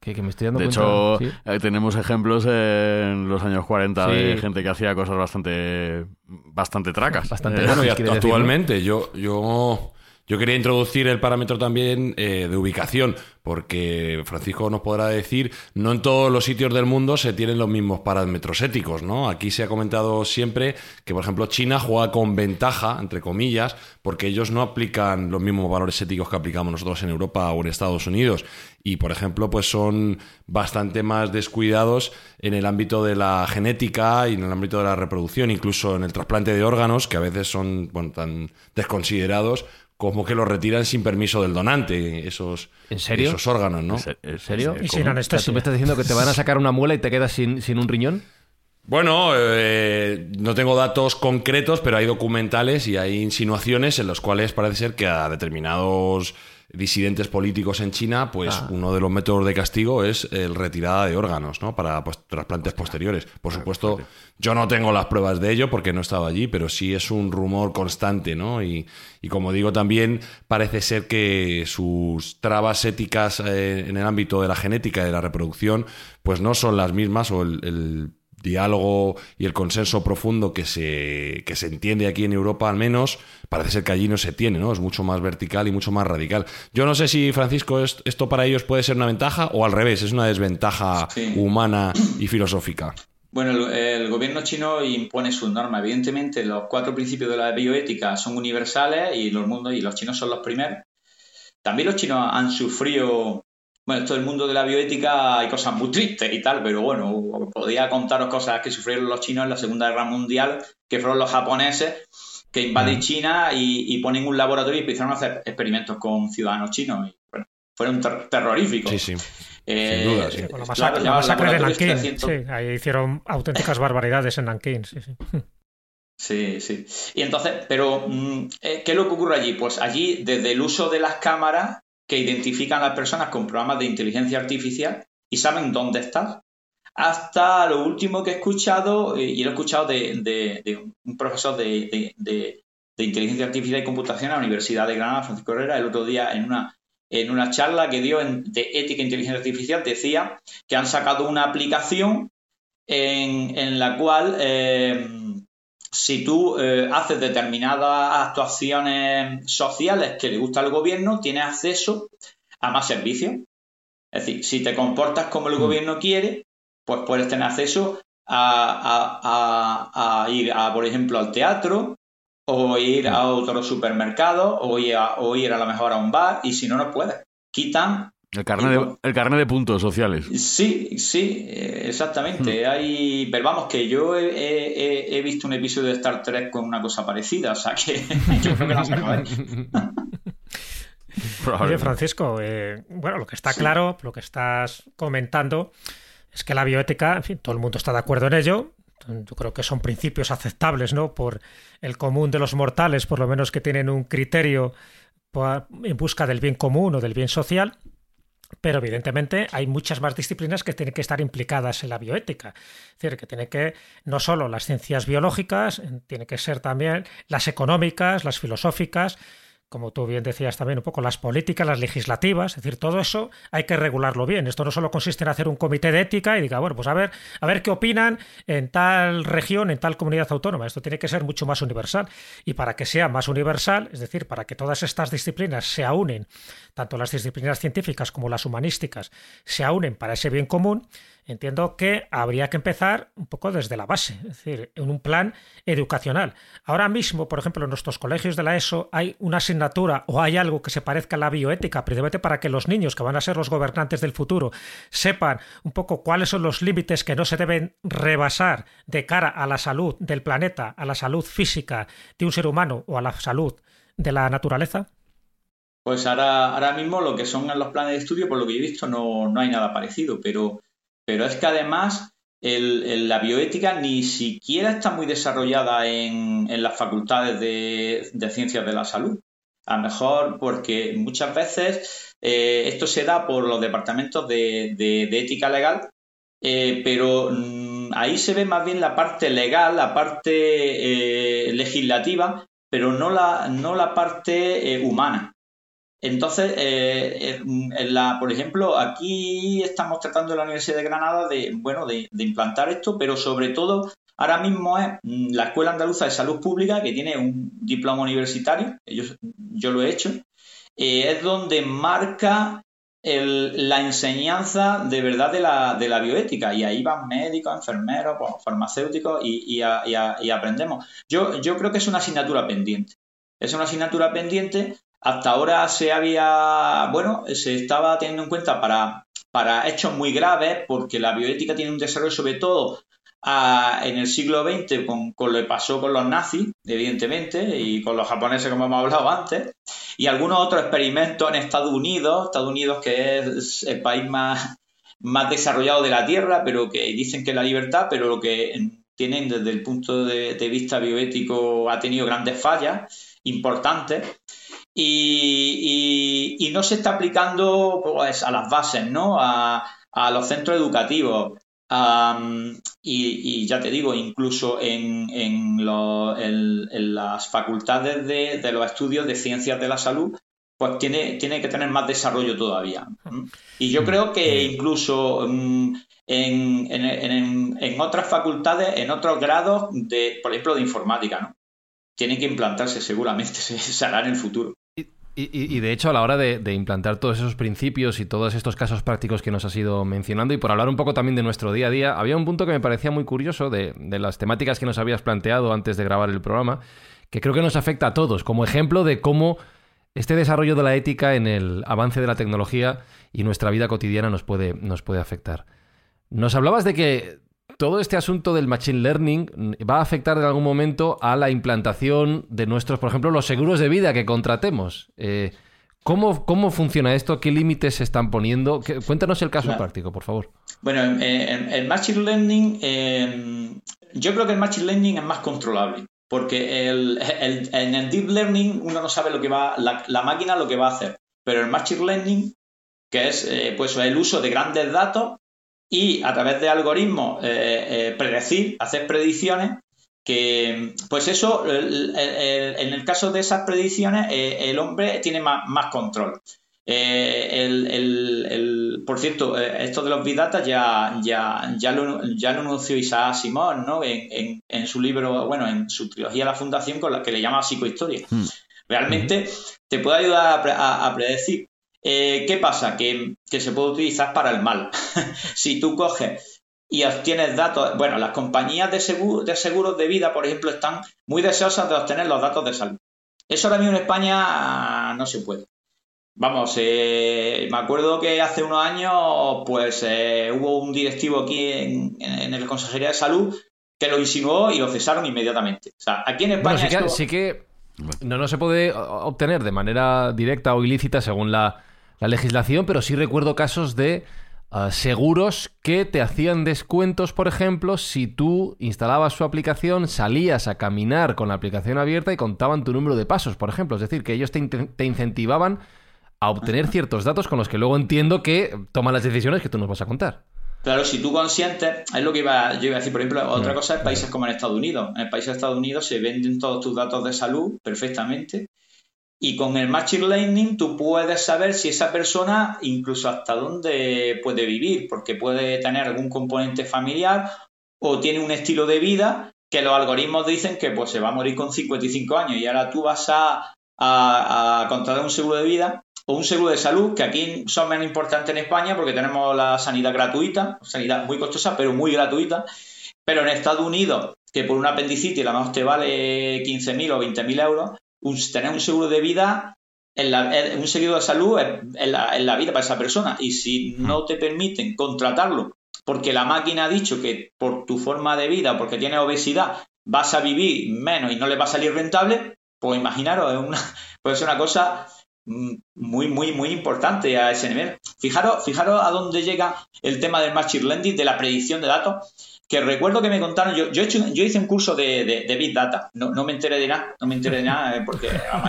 S1: de
S2: hecho, eh, tenemos ejemplos en los años 40 de gente que hacía cosas bastante bastante tracas.
S6: Bastante eh, y actualmente yo yo yo quería introducir el parámetro también eh, de ubicación, porque Francisco nos podrá decir, no en todos los sitios del mundo se tienen los mismos parámetros éticos, ¿no? Aquí se ha comentado siempre que, por ejemplo, China juega con ventaja, entre comillas, porque ellos no aplican los mismos valores éticos que aplicamos nosotros en Europa o en Estados Unidos. Y, por ejemplo, pues son bastante más descuidados en el ámbito de la genética y en el ámbito de la reproducción, incluso en el trasplante de órganos, que a veces son bueno, tan desconsiderados como que los retiran sin permiso del donante, esos,
S1: ¿En serio?
S6: esos órganos, ¿no?
S1: ¿En serio? ¿Y sin anestesia? ¿Tú me estás diciendo que te van a sacar una muela y te quedas sin, sin un riñón?
S6: Bueno, eh, no tengo datos concretos, pero hay documentales y hay insinuaciones en los cuales parece ser que a determinados disidentes políticos en China, pues
S1: Ah.
S6: uno de los métodos de castigo es el retirada de órganos, ¿no? Para pues, trasplantes posteriores. Por supuesto, yo no tengo las pruebas de ello porque no he estado allí, pero sí es un rumor constante, ¿no? Y, y como digo, también parece ser que sus trabas éticas eh, en el ámbito de la genética y de la reproducción, pues no son las mismas o el- el diálogo y el consenso profundo que se, que se entiende aquí en Europa al menos, parece ser que allí no se tiene, ¿no? Es mucho más vertical y mucho más radical. Yo no sé si, Francisco, es- esto para ellos puede ser una ventaja o al revés, es una desventaja
S7: Sí.
S6: humana y filosófica.
S7: Bueno, el, el gobierno chino impone sus normas. Evidentemente, los cuatro principios de la bioética son universales y los, mundos, y los chinos son los primeros. También los chinos han sufrido. Bueno, esto del mundo de la bioética hay cosas muy tristes y tal, pero bueno, podía contaros cosas que sufrieron los chinos en la Segunda Guerra Mundial, que fueron los japoneses que invaden China y, y ponen un laboratorio y empezaron a hacer experimentos con ciudadanos chinos. Y, bueno, fueron ter- terroríficos.
S6: Sí, sí.
S7: Eh,
S6: Sin duda, sí.
S5: Con la
S7: claro,
S5: masacre, la
S7: llamaban
S5: masacre de Nankín.
S7: 300.
S5: Sí, ahí hicieron auténticas barbaridades en Nankín. Sí, sí.
S7: Sí, sí. Y entonces, pero, mm, eh, ¿qué es lo que ocurre allí? Pues allí, desde el uso de las cámaras que identifican a las personas con programas de inteligencia artificial y saben dónde estás, hasta lo último que he escuchado, eh, y lo he escuchado de, un profesor de, inteligencia artificial y computación a la Universidad de Granada, Francisco Herrera, el otro día en una, en una charla que dio en- de ética e inteligencia artificial, decía que han sacado una aplicación en, en la cual eh, si tú eh, haces determinadas actuaciones sociales que le gusta al gobierno, tienes acceso a más servicios. Es decir, si te comportas como el gobierno quiere, pues puedes tener acceso a, a- a- a ir, a, por ejemplo, al teatro, o ir a otro supermercado, o ir a, o ir a lo mejor a un bar, y si no, no puedes. Quitan
S2: El carnet de, el carnet de puntos sociales.
S7: Sí, sí, eh, exactamente. Hay, pero vamos, que yo he, he- he visto un episodio de Star Trek con una cosa parecida, o sea que yo creo que la saco.
S5: Oye. Francisco, eh, bueno, lo que está claro, lo que estás comentando, es que la bioética, en fin, todo el mundo está de acuerdo en ello. Yo creo que son principios aceptables, ¿no? Por el común de los mortales, por lo menos que tienen un criterio en busca del bien común o del bien social. Pero evidentemente hay muchas más disciplinas que tienen que estar implicadas en la bioética. Es decir, que tiene que no solo las ciencias biológicas, tiene que ser también las económicas, las filosóficas, como tú bien decías también, un poco las políticas, las legislativas, es decir, todo eso hay que regularlo bien. Esto no solo consiste en hacer un comité de ética y diga, bueno, pues a ver, a ver qué opinan en tal región, en tal comunidad autónoma. Esto tiene que ser mucho más universal. Y para que sea más universal, es decir, para que todas estas disciplinas se aúnen, tanto las disciplinas científicas como las humanísticas, se aúnen para ese bien común, entiendo que habría que empezar un poco desde la base, es decir, en un plan educacional. Ahora mismo, por ejemplo, en nuestros colegios de la ESO hay una asignatura o hay algo que se parezca a la bioética, precisamente para que los niños que van a ser los gobernantes del futuro sepan un poco cuáles son los límites que no se deben rebasar de cara a la salud del planeta, a la salud física de un ser humano o a la salud de la naturaleza.
S7: Pues ahora, ahora mismo lo que son los planes de estudio, por lo que he visto, no, no hay nada parecido, pero, pero es que además la bioética ni siquiera está muy desarrollada en, las facultades de, ciencias de la salud. A lo mejor porque muchas veces eh, esto se da por los departamentos de, ética legal, eh, pero mm, ahí se ve más bien la parte legal, la parte eh, legislativa, pero no la, no la parte humana. Entonces, eh, la, por ejemplo, aquí estamos tratando en la Universidad de Granada de, bueno, de, implantar esto, pero sobre todo ahora mismo es mm, la Escuela Andaluza de Salud Pública, que tiene un diploma universitario, yo, yo lo he hecho, eh, es donde marca la enseñanza de verdad de la, de la bioética. Y ahí van médicos, enfermeros, pues, farmacéuticos y, y aprendemos. Yo, yo creo que es una asignatura pendiente. Es una asignatura pendiente. Hasta ahora se había, bueno, se estaba teniendo en cuenta para, para hechos muy graves, porque la bioética tiene un desarrollo sobre todo a- en el siglo XX con, lo que pasó con los nazis, evidentemente, y con los japoneses, como hemos hablado antes, y algunos otros experimentos en Estados Unidos, Estados Unidos que es el país más, más desarrollado de la Tierra, pero que dicen que es la libertad, pero lo que tienen desde el punto de vista bioético ha tenido grandes fallas importantes. Y, y, no se está aplicando pues, a las bases, ¿no? A, los centros educativos. y, ya te digo, incluso en, en, las facultades de, los estudios de ciencias de la salud, pues tiene, tiene que tener más desarrollo todavía. Y yo creo que incluso mm, en, en, en, otras facultades, en otros grados, de, por ejemplo, de informática, ¿no? Tienen que implantarse seguramente, se, hará en el futuro.
S1: Y, de hecho, a la hora de, implantar todos esos principios y todos estos casos prácticos que nos has ido mencionando, y por hablar un poco también de nuestro día a día, había un punto que me parecía muy curioso de, de las temáticas que nos habías planteado antes de grabar el programa, que creo que nos afecta a todos, como ejemplo de cómo este desarrollo de la ética en el avance de la tecnología y nuestra vida cotidiana nos puede, nos puede afectar. Nos hablabas de que todo este asunto del machine learning va a afectar en algún momento a la implantación de nuestros, por ejemplo, los seguros de vida que contratemos. Eh, ¿cómo, ¿cómo, funciona esto? ¿Qué límites se están poniendo? Cuéntanos el caso práctico, por favor.
S7: Bueno, el machine learning, em, yo creo que el machine learning es más controlable. Porque en el deep learning uno no sabe lo que va, la, máquina lo que va a hacer. Pero el machine learning, que es eh, pues el uso de grandes datos y a través de algoritmos eh, eh, predecir, hacer predicciones, que pues eso, en el caso de esas predicciones, el hombre tiene más control. Eh, el, por cierto, eh, esto de los Big Data ya, ya, ya, lo, ya lo anunció Isaac Simón ¿no? En, en, su libro, bueno, en su trilogía La Fundación, con la que le llama psicohistoria. Hmm. Realmente te puede ayudar a, predecir. Eh, ¿Qué pasa? Que, se puede utilizar para el mal. si tú coges y obtienes datos, bueno, las compañías de, de seguros de vida, por ejemplo, están muy deseosas de obtener los datos de salud. Eso ahora mismo en España no se puede. Vamos, eh, me acuerdo que hace unos años, pues eh, hubo un directivo aquí en, en, el Consejería de Salud que lo insinuó y lo cesaron inmediatamente. O sea, aquí en España.
S1: sí, que, no, no se puede obtener de manera directa o ilícita según la, legislación, pero sí recuerdo casos de ah, seguros que te hacían descuentos, por ejemplo, si tú instalabas su aplicación, salías a caminar con la aplicación abierta y contaban tu número de pasos, por ejemplo. Es decir, que ellos te, te incentivaban a obtener ciertos datos con los que luego entiendo que toman las decisiones que tú nos vas a contar.
S7: Claro, si tú consientes, es lo que iba, yo iba a decir, por ejemplo, otra cosa es países como en Estados Unidos. En el país de Estados Unidos se venden todos tus datos de salud perfectamente y con el Machine Learning tú puedes saber si esa persona incluso hasta dónde puede vivir, porque puede tener algún componente familiar o tiene un estilo de vida que los algoritmos dicen que pues se va a morir con 55 años y ahora tú vas a, a, a contratar un seguro de vida o un seguro de salud, que aquí son menos importantes en España porque tenemos la sanidad gratuita, sanidad muy costosa, pero muy gratuita. Pero en Estados Unidos, que por una apendicitis la más te vale 15.000 o 20.000 euros, tener un seguro de vida, en un seguro de salud en la, vida para esa persona. Y si no te permiten contratarlo porque la máquina ha dicho que por tu forma de vida, porque tienes obesidad, vas a vivir menos y no le va a salir rentable, pues imaginaros, es una, puede ser una cosa muy, muy, muy importante a ese nivel. Fijaros, fijaros a dónde llega el tema del Machine Learning, de la predicción de datos, que recuerdo que me contaron, yo, yo, hice un curso de, de, Big Data, no, no, me enteré de nada, no me enteré de nada, eh, porque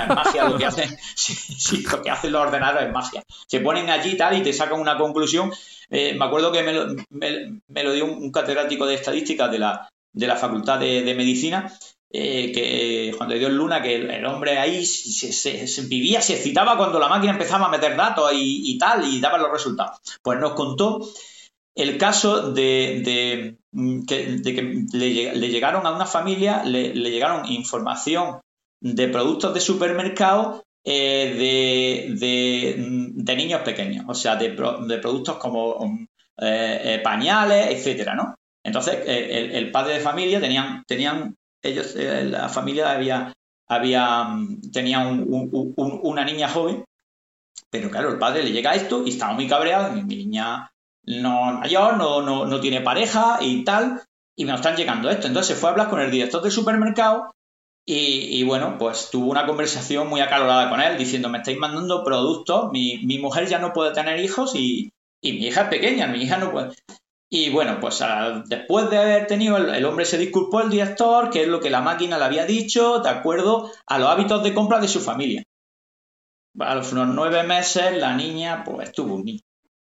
S7: magia lo que hacen, lo que hacen los ordenadores es magia. Se ponen allí y tal y te sacan una conclusión. Eh, me acuerdo que me lo, me, lo dio un, catedrático de estadística de la, de la Facultad de, Medicina eh, que Juan de Dios Luna, que el, hombre ahí se, vivía, se excitaba cuando la máquina empezaba a meter datos y, tal, y daba los resultados. Pues nos contó el caso de, que, le, llegaron a una familia, le, llegaron información de productos de supermercado eh, de, niños pequeños, o sea, de, productos como eh, pañales, etcétera, ¿no? Entonces, el, padre de familia tenían, tenían ellos, eh, la familia había, había mm, tenía una niña joven, pero claro, el padre le llega a esto y estaba muy cabreado, mi niña no mayor, no, no, no tiene pareja y tal, y me están llegando esto. Entonces fue a hablar con el director del supermercado y, bueno, pues tuvo una conversación muy acalorada con él, diciendo, me estáis mandando productos, mi, mi mujer ya no puede tener hijos y, y, mi hija es pequeña, mi hija no puede... Y bueno, pues después de haber tenido, el, hombre se disculpó el director, que es lo que la máquina le había dicho, de acuerdo a los hábitos de compra de su familia. A los nueve meses la niña pues tuvo un niño.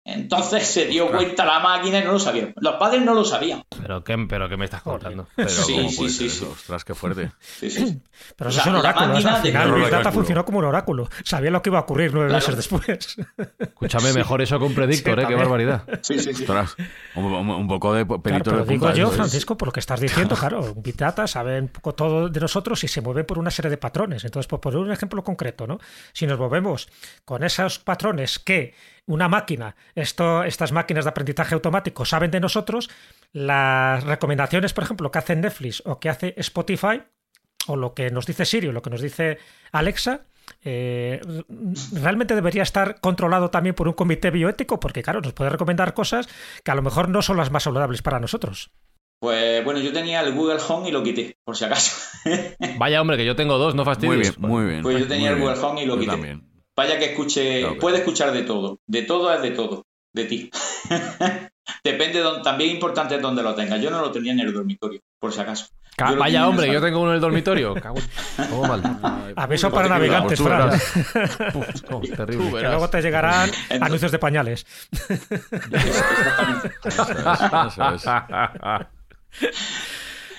S7: Entonces se dio cuenta la máquina y no lo sabían. Los padres no lo sabían.
S1: ¿Pero qué, pero qué me estás contando?
S2: Pero
S7: Sí,
S2: ¿cómo
S7: sí, sí, sí.
S2: Ostras, qué fuerte.
S7: Sí, sí.
S5: Pero
S7: O
S5: eso
S7: sea,
S5: es un
S7: la
S5: oráculo. al final Big Data funcionó como un oráculo. Sabía lo que iba a ocurrir nueve
S7: Claro.
S5: meses después.
S1: Escúchame, mejor eso que un predictor,
S5: Sí,
S1: ¿eh? Qué barbaridad.
S7: Sí, sí, sí.
S2: Ostras, un, un- un poco de
S5: Claro,
S2: pelito
S5: pero
S2: de
S5: digo
S2: punta.
S5: yo. Francisco, por lo que estás diciendo, claro, Big Data sabe un poco todo de nosotros y se mueve por una serie de patrones. Entonces, por poner un ejemplo concreto, ¿no? Si nos movemos con esos patrones que una máquina, esto, estas máquinas de aprendizaje automático saben de nosotros, las recomendaciones, por ejemplo, que hace Netflix o que hace Spotify, o lo que nos dice Siri o lo que nos dice Alexa, eh, realmente debería estar controlado también por un comité bioético, porque claro, nos puede recomendar cosas que a lo mejor no son las más saludables para nosotros.
S7: Pues bueno, yo tenía el Google Home y lo quité, por si acaso.
S1: Vaya hombre, que yo tengo dos, no fastidies.
S2: Muy bien, muy bien.
S7: Pues yo tenía
S2: muy
S7: el Google
S2: bien.
S7: Home y lo
S2: Yo
S7: quité.
S2: también.
S7: Vaya que escuche, puede escuchar de todo. De todo es de todo, de ti. Depende, de dónde- también importante es donde lo tengas. Yo no lo tenía en el dormitorio, por si acaso. Yo
S1: Vaya hombre, yo tengo uno en el dormitorio. Cago Todo mal.
S5: Aviso para navegantes, Fran,
S1: oh, terrible.
S5: que luego te llegarán
S7: Entonces-
S5: anuncios de pañales.
S2: Eso es, eso es.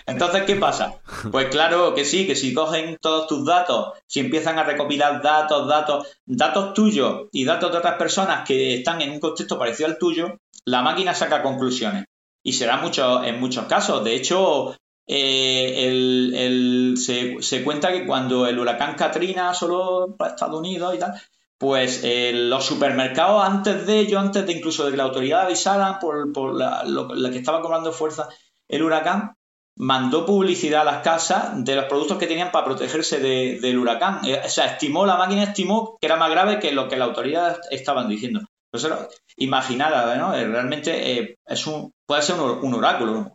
S7: Entonces, ¿qué pasa? Pues claro que sí, que si cogen todos tus datos, si empiezan a recopilar datos, datos, datos tuyos y datos de otras personas que están en un contexto parecido al tuyo, la máquina saca conclusiones. Y será mucho, en muchos casos. De hecho, eh, el- el- se, se cuenta que cuando el huracán Katrina solo para Estados Unidos y tal, pues eh, los supermercados antes de ello, antes de incluso de que la autoridad avisara por, por la, lo- la que estaba cobrando fuerza el huracán, mandó publicidad a las casas de los productos que tenían para protegerse de- del huracán. Eh, O sea, estimó, la máquina estimó que era más grave que lo que la autoridad estaban diciendo. Entonces, imaginada, ¿no? Eh, Realmente eh, es un, puede ser un, un oráculo.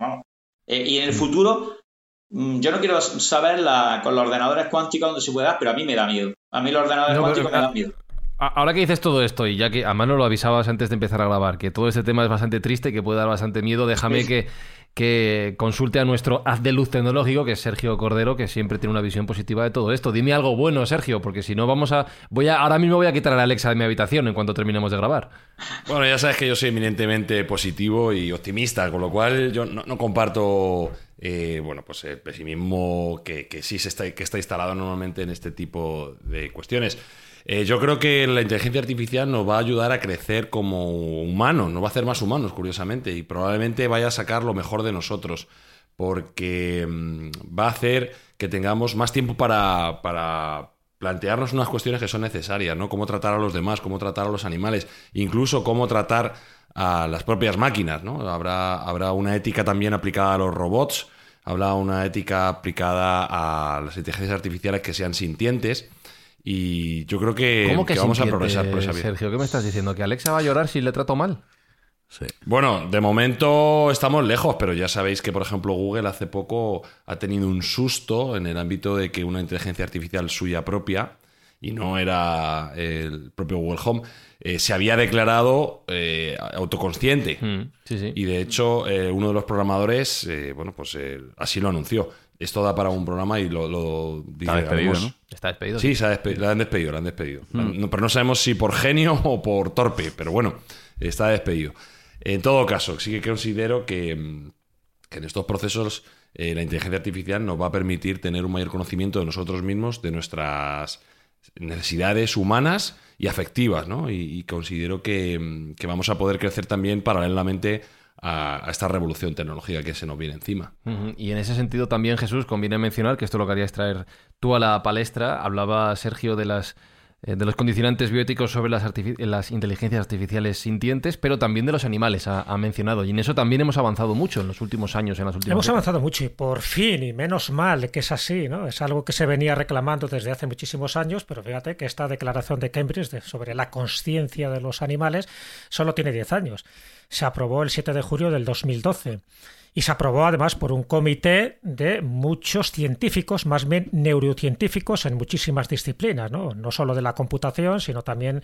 S7: Eh, y en el futuro, mm, yo no quiero saber la, con los ordenadores cuánticos dónde se puede dar, pero a mí me da miedo. A mí los ordenadores
S1: No, pero-
S7: cuánticos me dan miedo.
S1: Ahora que dices todo esto, y ya que a mano lo avisabas antes de empezar a grabar, que todo este tema es bastante triste y que puede dar bastante miedo, déjame
S7: Sí.
S1: que, que consulte a nuestro haz de luz tecnológico, que es Sergio Cordero, que siempre tiene una visión positiva de todo esto. Dime algo bueno, Sergio, porque si no vamos a... voy a Ahora mismo voy a quitar a la Alexa de mi habitación en cuanto terminemos de grabar.
S6: Bueno, ya sabes que yo soy eminentemente positivo y optimista, con lo cual yo no, comparto eh, bueno, pues el pesimismo que, que sí se está, que está instalado normalmente en este tipo de cuestiones. Eh, yo creo que la inteligencia artificial nos va a ayudar a crecer como humanos, nos va a hacer más humanos, curiosamente, y probablemente vaya a sacar lo mejor de nosotros, porque mm, va a hacer que tengamos más tiempo para, para plantearnos unas cuestiones que son necesarias, ¿no? Cómo tratar a los demás, cómo tratar a los animales, incluso cómo tratar a las propias máquinas, ¿no? Habrá, habrá una ética también aplicada a los robots, habrá una ética aplicada a las inteligencias artificiales que sean sintientes. Y yo creo que,
S1: ¿Cómo que,
S6: que vamos a progresar por esa vía.
S1: Sergio, ¿qué me estás diciendo? ¿Que Alexa va a llorar si le trato mal?
S2: Sí.
S6: Bueno, de momento estamos lejos, pero ya sabéis que, por ejemplo, Google hace poco ha tenido un susto en el ámbito de que una inteligencia artificial suya propia, y no era el propio Google Home, eh, se había declarado eh, autoconsciente.
S1: Mm, sí, sí.
S6: Y de hecho, eh, uno de los programadores, eh, bueno, pues eh, así lo anunció. Esto da para un programa y lo, lo
S2: Está despedido. ¿no?
S1: Está despedido.
S6: Sí, se ha despe- la han despedido, la han despedido. No, pero no sabemos si por genio o por torpe, pero bueno, está despedido. En todo caso, sí que considero que, mm, que en estos procesos eh, la inteligencia artificial nos va a permitir tener un mayor conocimiento de nosotros mismos, de nuestras necesidades humanas y afectivas, ¿no? Y, y considero que, mm, que vamos a poder crecer también paralelamente a, esta revolución tecnológica que se nos viene encima.
S1: Y en ese sentido también, Jesús, conviene mencionar que esto lo querías traer tú a la palestra. Hablaba Sergio de las de los condicionantes bióticos sobre las, inteligencias artificiales sintientes, pero también de los animales, ha, ha mencionado. Y en eso también hemos avanzado mucho en los últimos años, en las últimas
S5: Hemos avanzado mucho y por fin, y menos mal que es así, ¿no? Es algo que se venía reclamando desde hace muchísimos años, pero fíjate que esta declaración de Cambridge de- sobre la conciencia de los animales solo tiene 10 años. Se aprobó el 7 de julio del 2012 y se aprobó además por un comité de muchos científicos, más bien neurocientíficos en muchísimas disciplinas, no, no solo de la computación, sino también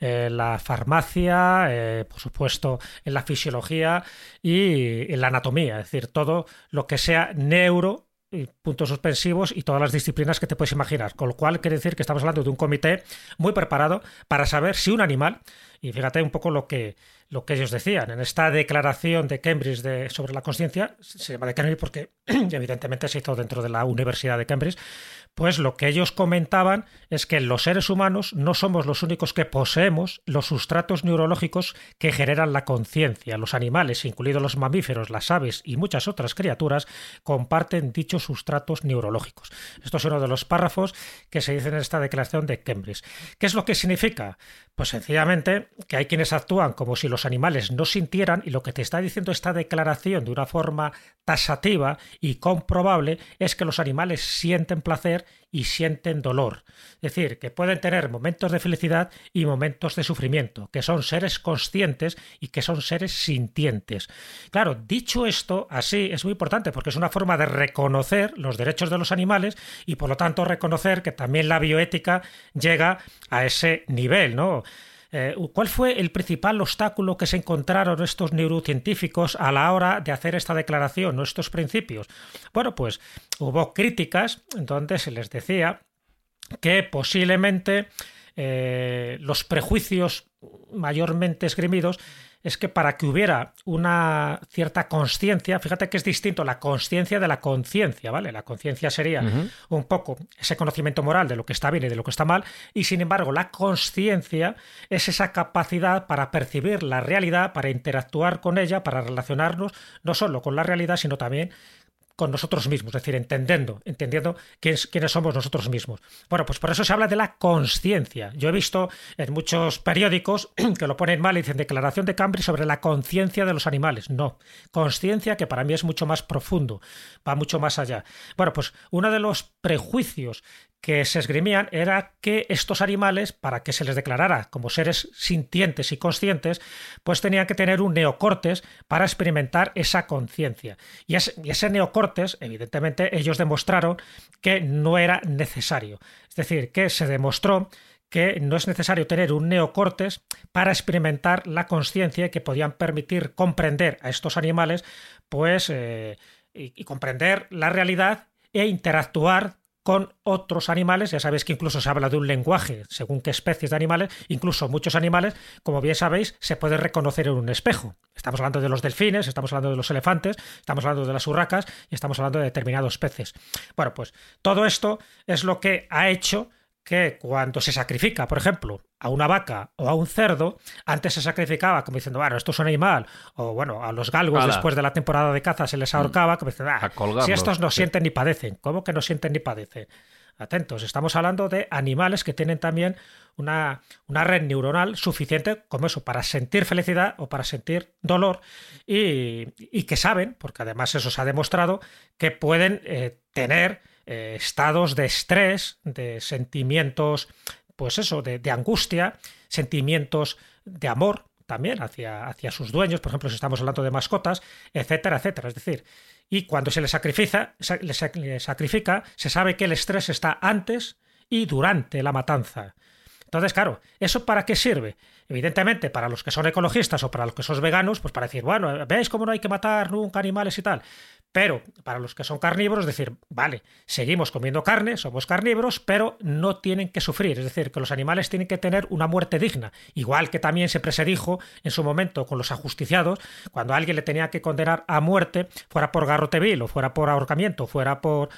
S5: eh, la farmacia, eh, por supuesto, en la fisiología y en la anatomía, es decir, todo lo que sea neuro y puntos suspensivos y todas las disciplinas que te puedes imaginar. Con lo cual quiere decir que estamos hablando de un comité muy preparado para saber si un animal, y fíjate un poco lo que, lo que ellos decían, en esta declaración de Cambridge sobre la conciencia, se llama de Cambridge porque evidentemente se hizo dentro de la Universidad de Cambridge, pues lo que ellos comentaban es que los seres humanos no somos los únicos que poseemos los sustratos neurológicos que generan la conciencia. Los animales, incluidos los mamíferos, las aves y muchas otras criaturas, comparten dichos sustratos neurológicos. Esto es uno de los párrafos que se dicen en esta declaración de Cambridge. ¿Qué es lo que significa? Pues sencillamente que hay quienes actúan como si los animales no sintieran y lo que te está diciendo esta declaración de una forma tasativa y comprobable es que los animales sienten placer y sienten dolor. Es decir, que pueden tener momentos de felicidad y momentos de sufrimiento, que son seres conscientes y que son seres sintientes. Claro, dicho esto, así es muy importante porque es una forma de reconocer los derechos de los animales y por lo tanto reconocer que también la bioética llega a ese nivel, ¿no? Eh, ¿Cuál fue el principal obstáculo que se encontraron estos neurocientíficos a la hora de hacer esta declaración o estos principios? Bueno, pues hubo críticas donde se les decía que posiblemente eh, los prejuicios mayormente esgrimidos es que para que hubiera una cierta conciencia, fíjate que es distinto la conciencia de la conciencia, ¿vale? La conciencia sería un poco ese conocimiento moral de lo que está bien y de lo que está mal, y sin embargo la conciencia es esa capacidad para percibir la realidad, para interactuar con ella, para relacionarnos no solo con la realidad, sino también con nosotros mismos, es decir, entendiendo, entendiendo quiénes, somos nosotros mismos. Bueno, pues por eso se habla de la conciencia. Yo he visto en muchos periódicos que lo ponen mal y dicen declaración de Cambridge sobre la conciencia de los animales. No, conciencia que para mí es mucho más profundo, va mucho más allá. Bueno, pues uno de los prejuicios que se esgrimían era que estos animales, para que se les declarara como seres sintientes y conscientes, pues tenían que tener un neocortes para experimentar esa conciencia. Y, ese neocortes, evidentemente, ellos demostraron que no era necesario. Es decir, que se demostró que no es necesario tener un neocortes para experimentar la conciencia que podían permitir comprender a estos animales, pues, eh, y comprender la realidad e interactuar con otros animales. Ya sabéis que incluso se habla de un lenguaje según qué especies de animales. Incluso muchos animales, como bien sabéis, se puede reconocer en un espejo. Estamos hablando de los delfines, estamos hablando de los elefantes, estamos hablando de las urracas y estamos hablando de determinados peces. Bueno, pues todo esto es lo que ha hecho que cuando se sacrifica, por ejemplo, a una vaca o a un cerdo, antes se sacrificaba como diciendo, bueno, esto es un animal, o bueno, a los galgos después de la temporada de caza se les ahorcaba como diciendo, ah, si estos no sienten ni padecen, ¿cómo que no sienten ni padecen? Atentos, estamos hablando de animales que tienen también una, una, red neuronal suficiente como eso, para sentir felicidad o para sentir dolor y, que saben, porque además eso se ha demostrado, que pueden eh, tener eh, estados de estrés, de sentimientos, pues eso, de, angustia, sentimientos de amor también hacia, hacia sus dueños, por ejemplo, si estamos hablando de mascotas, etcétera, etcétera. Es decir, y cuando se les sacrifica, sacrifica, se sabe que el estrés está antes y durante la matanza. Entonces, claro, ¿eso para qué sirve? Evidentemente, para los que son ecologistas o para los que son veganos, pues para decir, bueno, ¿veis cómo no hay que matar nunca animales y tal? Pero para los que son carnívoros, decir, vale, seguimos comiendo carne, somos carnívoros, pero no tienen que sufrir. Es decir, que los animales tienen que tener una muerte digna. Igual que también siempre se dijo en su momento con los ajusticiados, cuando alguien le tenía que condenar a muerte, fuera por garrote vil, o fuera por ahorcamiento, fuera por,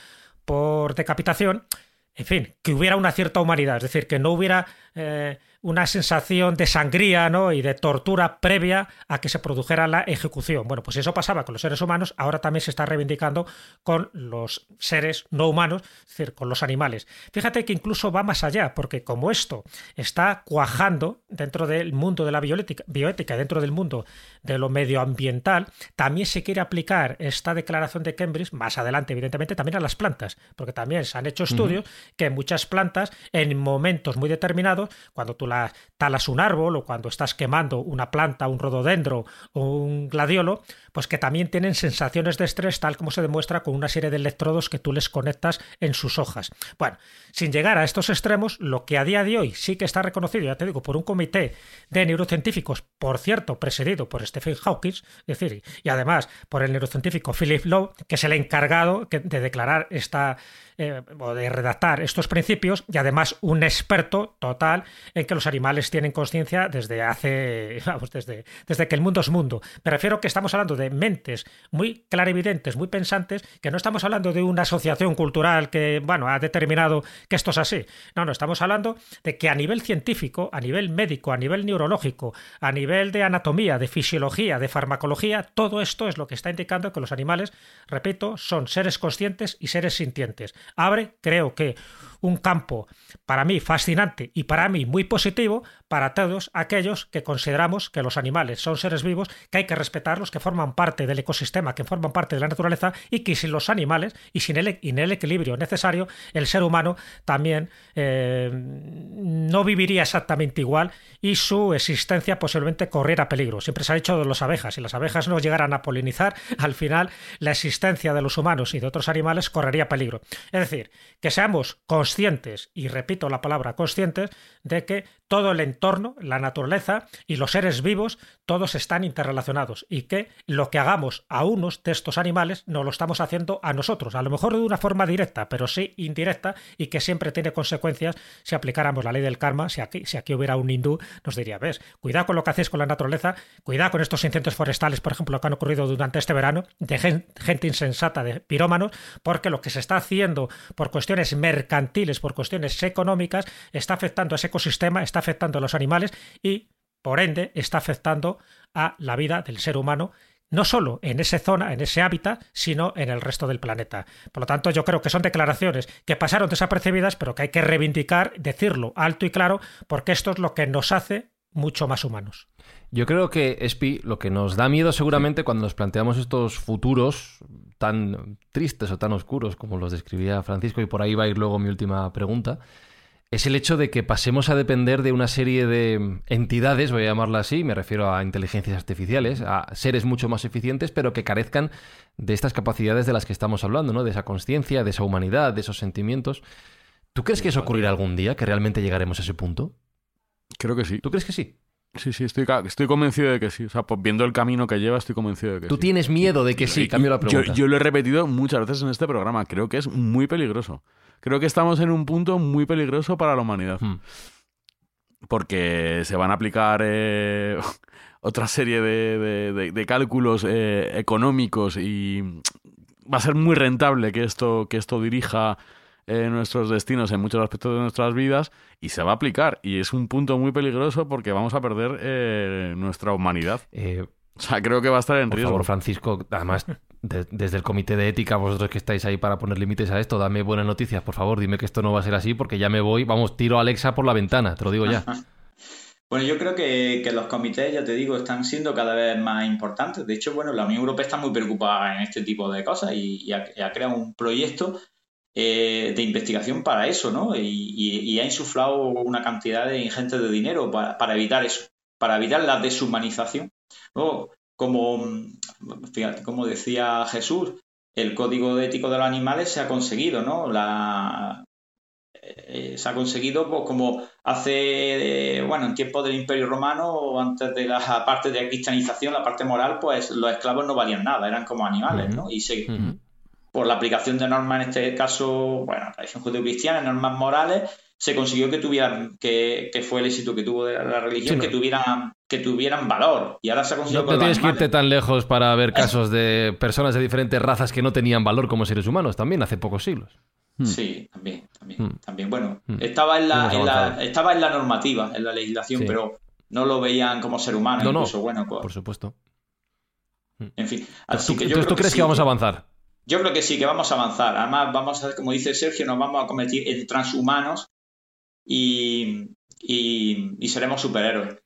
S5: por decapitación, en fin, que hubiera una cierta humanidad, es decir, que no hubiera eh, una sensación de sangría ¿no? y de tortura previa a que se produjera la ejecución. Bueno, pues eso pasaba con los seres humanos, ahora también se está reivindicando con los seres no humanos, es decir, con los animales. Fíjate que incluso va más allá, porque como esto está cuajando dentro del mundo de la bioética, bioética dentro del mundo de lo medioambiental, también se quiere aplicar esta declaración de Cambridge, más adelante evidentemente, también a las plantas, porque también se han hecho estudios que muchas plantas en momentos muy determinados, cuando tú talas un árbol o cuando estás quemando una planta, un rododendro o un gladiolo, pues que también tienen sensaciones de estrés, tal como se demuestra con una serie de electrodos que tú les conectas en sus hojas. Bueno, sin llegar a estos extremos, lo que a día de hoy sí que está reconocido, ya te digo, por un comité de neurocientíficos, por cierto, presidido por Stephen Hawking, es decir, y además por el neurocientífico Philip Lowe, que es el encargado de declarar esta eh, o de redactar estos principios y además un experto total en que los animales tienen conciencia desde hace, vamos, desde, desde que el mundo es mundo. Me refiero que estamos hablando de mentes muy clarividentes, muy pensantes, que no estamos hablando de una asociación cultural que, bueno, ha determinado que esto es así. No, no, estamos hablando de que a nivel científico, a nivel médico, a nivel neurológico, a nivel de anatomía, de fisiología, de farmacología, todo esto es lo que está indicando que los animales, repito, son seres conscientes y seres sintientes abre, creo que un campo para mí fascinante y para mí muy positivo para todos aquellos que consideramos que los animales son seres vivos, que hay que respetarlos, que forman parte del ecosistema, que forman parte de la naturaleza y que sin los animales y sin el, el equilibrio necesario, el ser humano también eh, no viviría exactamente igual y su existencia posiblemente corriera peligro. Siempre se ha dicho de las abejas, si las abejas no llegaran a polinizar, al final la existencia de los humanos y de otros animales correría peligro. Es decir, que seamos conscientes y repito la palabra conscientes, de que todo el entorno, la naturaleza y los seres vivos, todos están interrelacionados y que lo que hagamos a unos de estos animales no lo estamos haciendo a nosotros, a lo mejor de una forma directa, pero sí indirecta y que siempre tiene consecuencias si aplicáramos la ley del karma, si aquí, si aquí hubiera un hindú, nos diría, ves, cuidado con lo que hacéis con la naturaleza, cuidado con estos incendios forestales, por ejemplo, que han ocurrido durante este verano, de gente insensata, de pirómanos, porque lo que se está haciendo por cuestiones mercantiles, por cuestiones económicas, está afectando a ese ecosistema, está afectando a los animales y, por ende, está afectando a la vida del ser humano no solo en esa zona, en ese hábitat, sino en el resto del planeta. Por lo tanto, yo creo que son declaraciones que pasaron desapercibidas, pero que hay que reivindicar, decirlo alto y claro, porque esto es lo que nos hace mucho más humanos.
S1: Yo creo que, Espi, lo que nos da miedo seguramente cuando nos planteamos estos futuros tan tristes o tan oscuros como los describía Francisco, y por ahí va a ir luego mi última pregunta, es el hecho de que pasemos a depender de una serie de entidades, voy a llamarla así, me refiero a inteligencias artificiales, a seres mucho más eficientes, pero que carezcan de estas capacidades de las que estamos hablando, ¿no? De esa conciencia, de esa humanidad, de esos sentimientos. ¿Tú crees que eso ocurrirá algún día, que realmente llegaremos a ese punto?
S2: Creo que sí.
S1: ¿Tú crees que sí?
S2: Sí, sí, estoy, estoy convencido de que sí. O sea, pues viendo el camino que lleva, estoy convencido de que
S1: ¿Tú
S2: sí.
S1: tienes miedo de que sí? Cambio la pregunta.
S2: Yo, yo, lo he repetido muchas veces en este programa. Creo que es muy peligroso. Creo que estamos en un punto muy peligroso para la humanidad. Hmm. Porque se van a aplicar eh, otra serie de, de, de cálculos eh, económicos y va a ser muy rentable que esto, que esto dirija eh, nuestros destinos en muchos aspectos de nuestras vidas y se va a aplicar. Y es un punto muy peligroso porque vamos a perder eh, nuestra humanidad.
S1: Eh,
S2: o sea, creo que va a estar en
S1: por
S2: riesgo.
S1: Por favor, Francisco, además, de, desde el comité de ética, vosotros que estáis ahí para poner límites a esto, dame buenas noticias, por favor, dime que esto no va a ser así porque ya me voy, vamos, tiro a Alexa por la ventana, te lo digo ya.
S7: Bueno, yo creo que, que, los comités, ya te digo, están siendo cada vez más importantes. De hecho, bueno, la Unión Europea está muy preocupada en este tipo de cosas y, y ha, ha creado un proyecto eh, de investigación para eso, ¿no? Y, y, ha insuflado una cantidad de ingente de dinero para, para evitar eso, para evitar la deshumanización. ¿no? Como, fíjate, como decía Jesús, el código ético de los animales se ha conseguido, ¿no? La, eh, se ha conseguido pues, como hace, eh, bueno, en tiempos del Imperio Romano o antes de la parte de cristianización, la parte moral, pues los esclavos no valían nada, eran como animales, ¿no? Y se, uh -huh por la aplicación de normas, en este caso, bueno, tradición judeo-cristiana, normas morales, se consiguió que tuvieran, que, que, fue el éxito que tuvo de la religión, sí, no. que tuvieran que tuvieran valor. Y ahora se ha conseguido
S1: No, no tienes que irte tan lejos para ver casos de personas de diferentes razas que no tenían valor como seres humanos, también hace pocos siglos.
S7: Sí, también, también, hmm. también. Bueno, hmm. estaba, en la, en la, estaba en la normativa, en la legislación, sí. pero no lo veían como ser humano.
S1: No,
S7: incluso,
S1: no,
S7: bueno, pues,
S1: por supuesto.
S7: En fin,
S1: así ¿Tú, que yo ¿tú, ¿tú crees sí, que vamos a avanzar?
S7: Yo creo que sí, que vamos a avanzar. Además, vamos a, como dice Sergio, nos vamos a convertir en transhumanos y, y, y seremos superhéroes.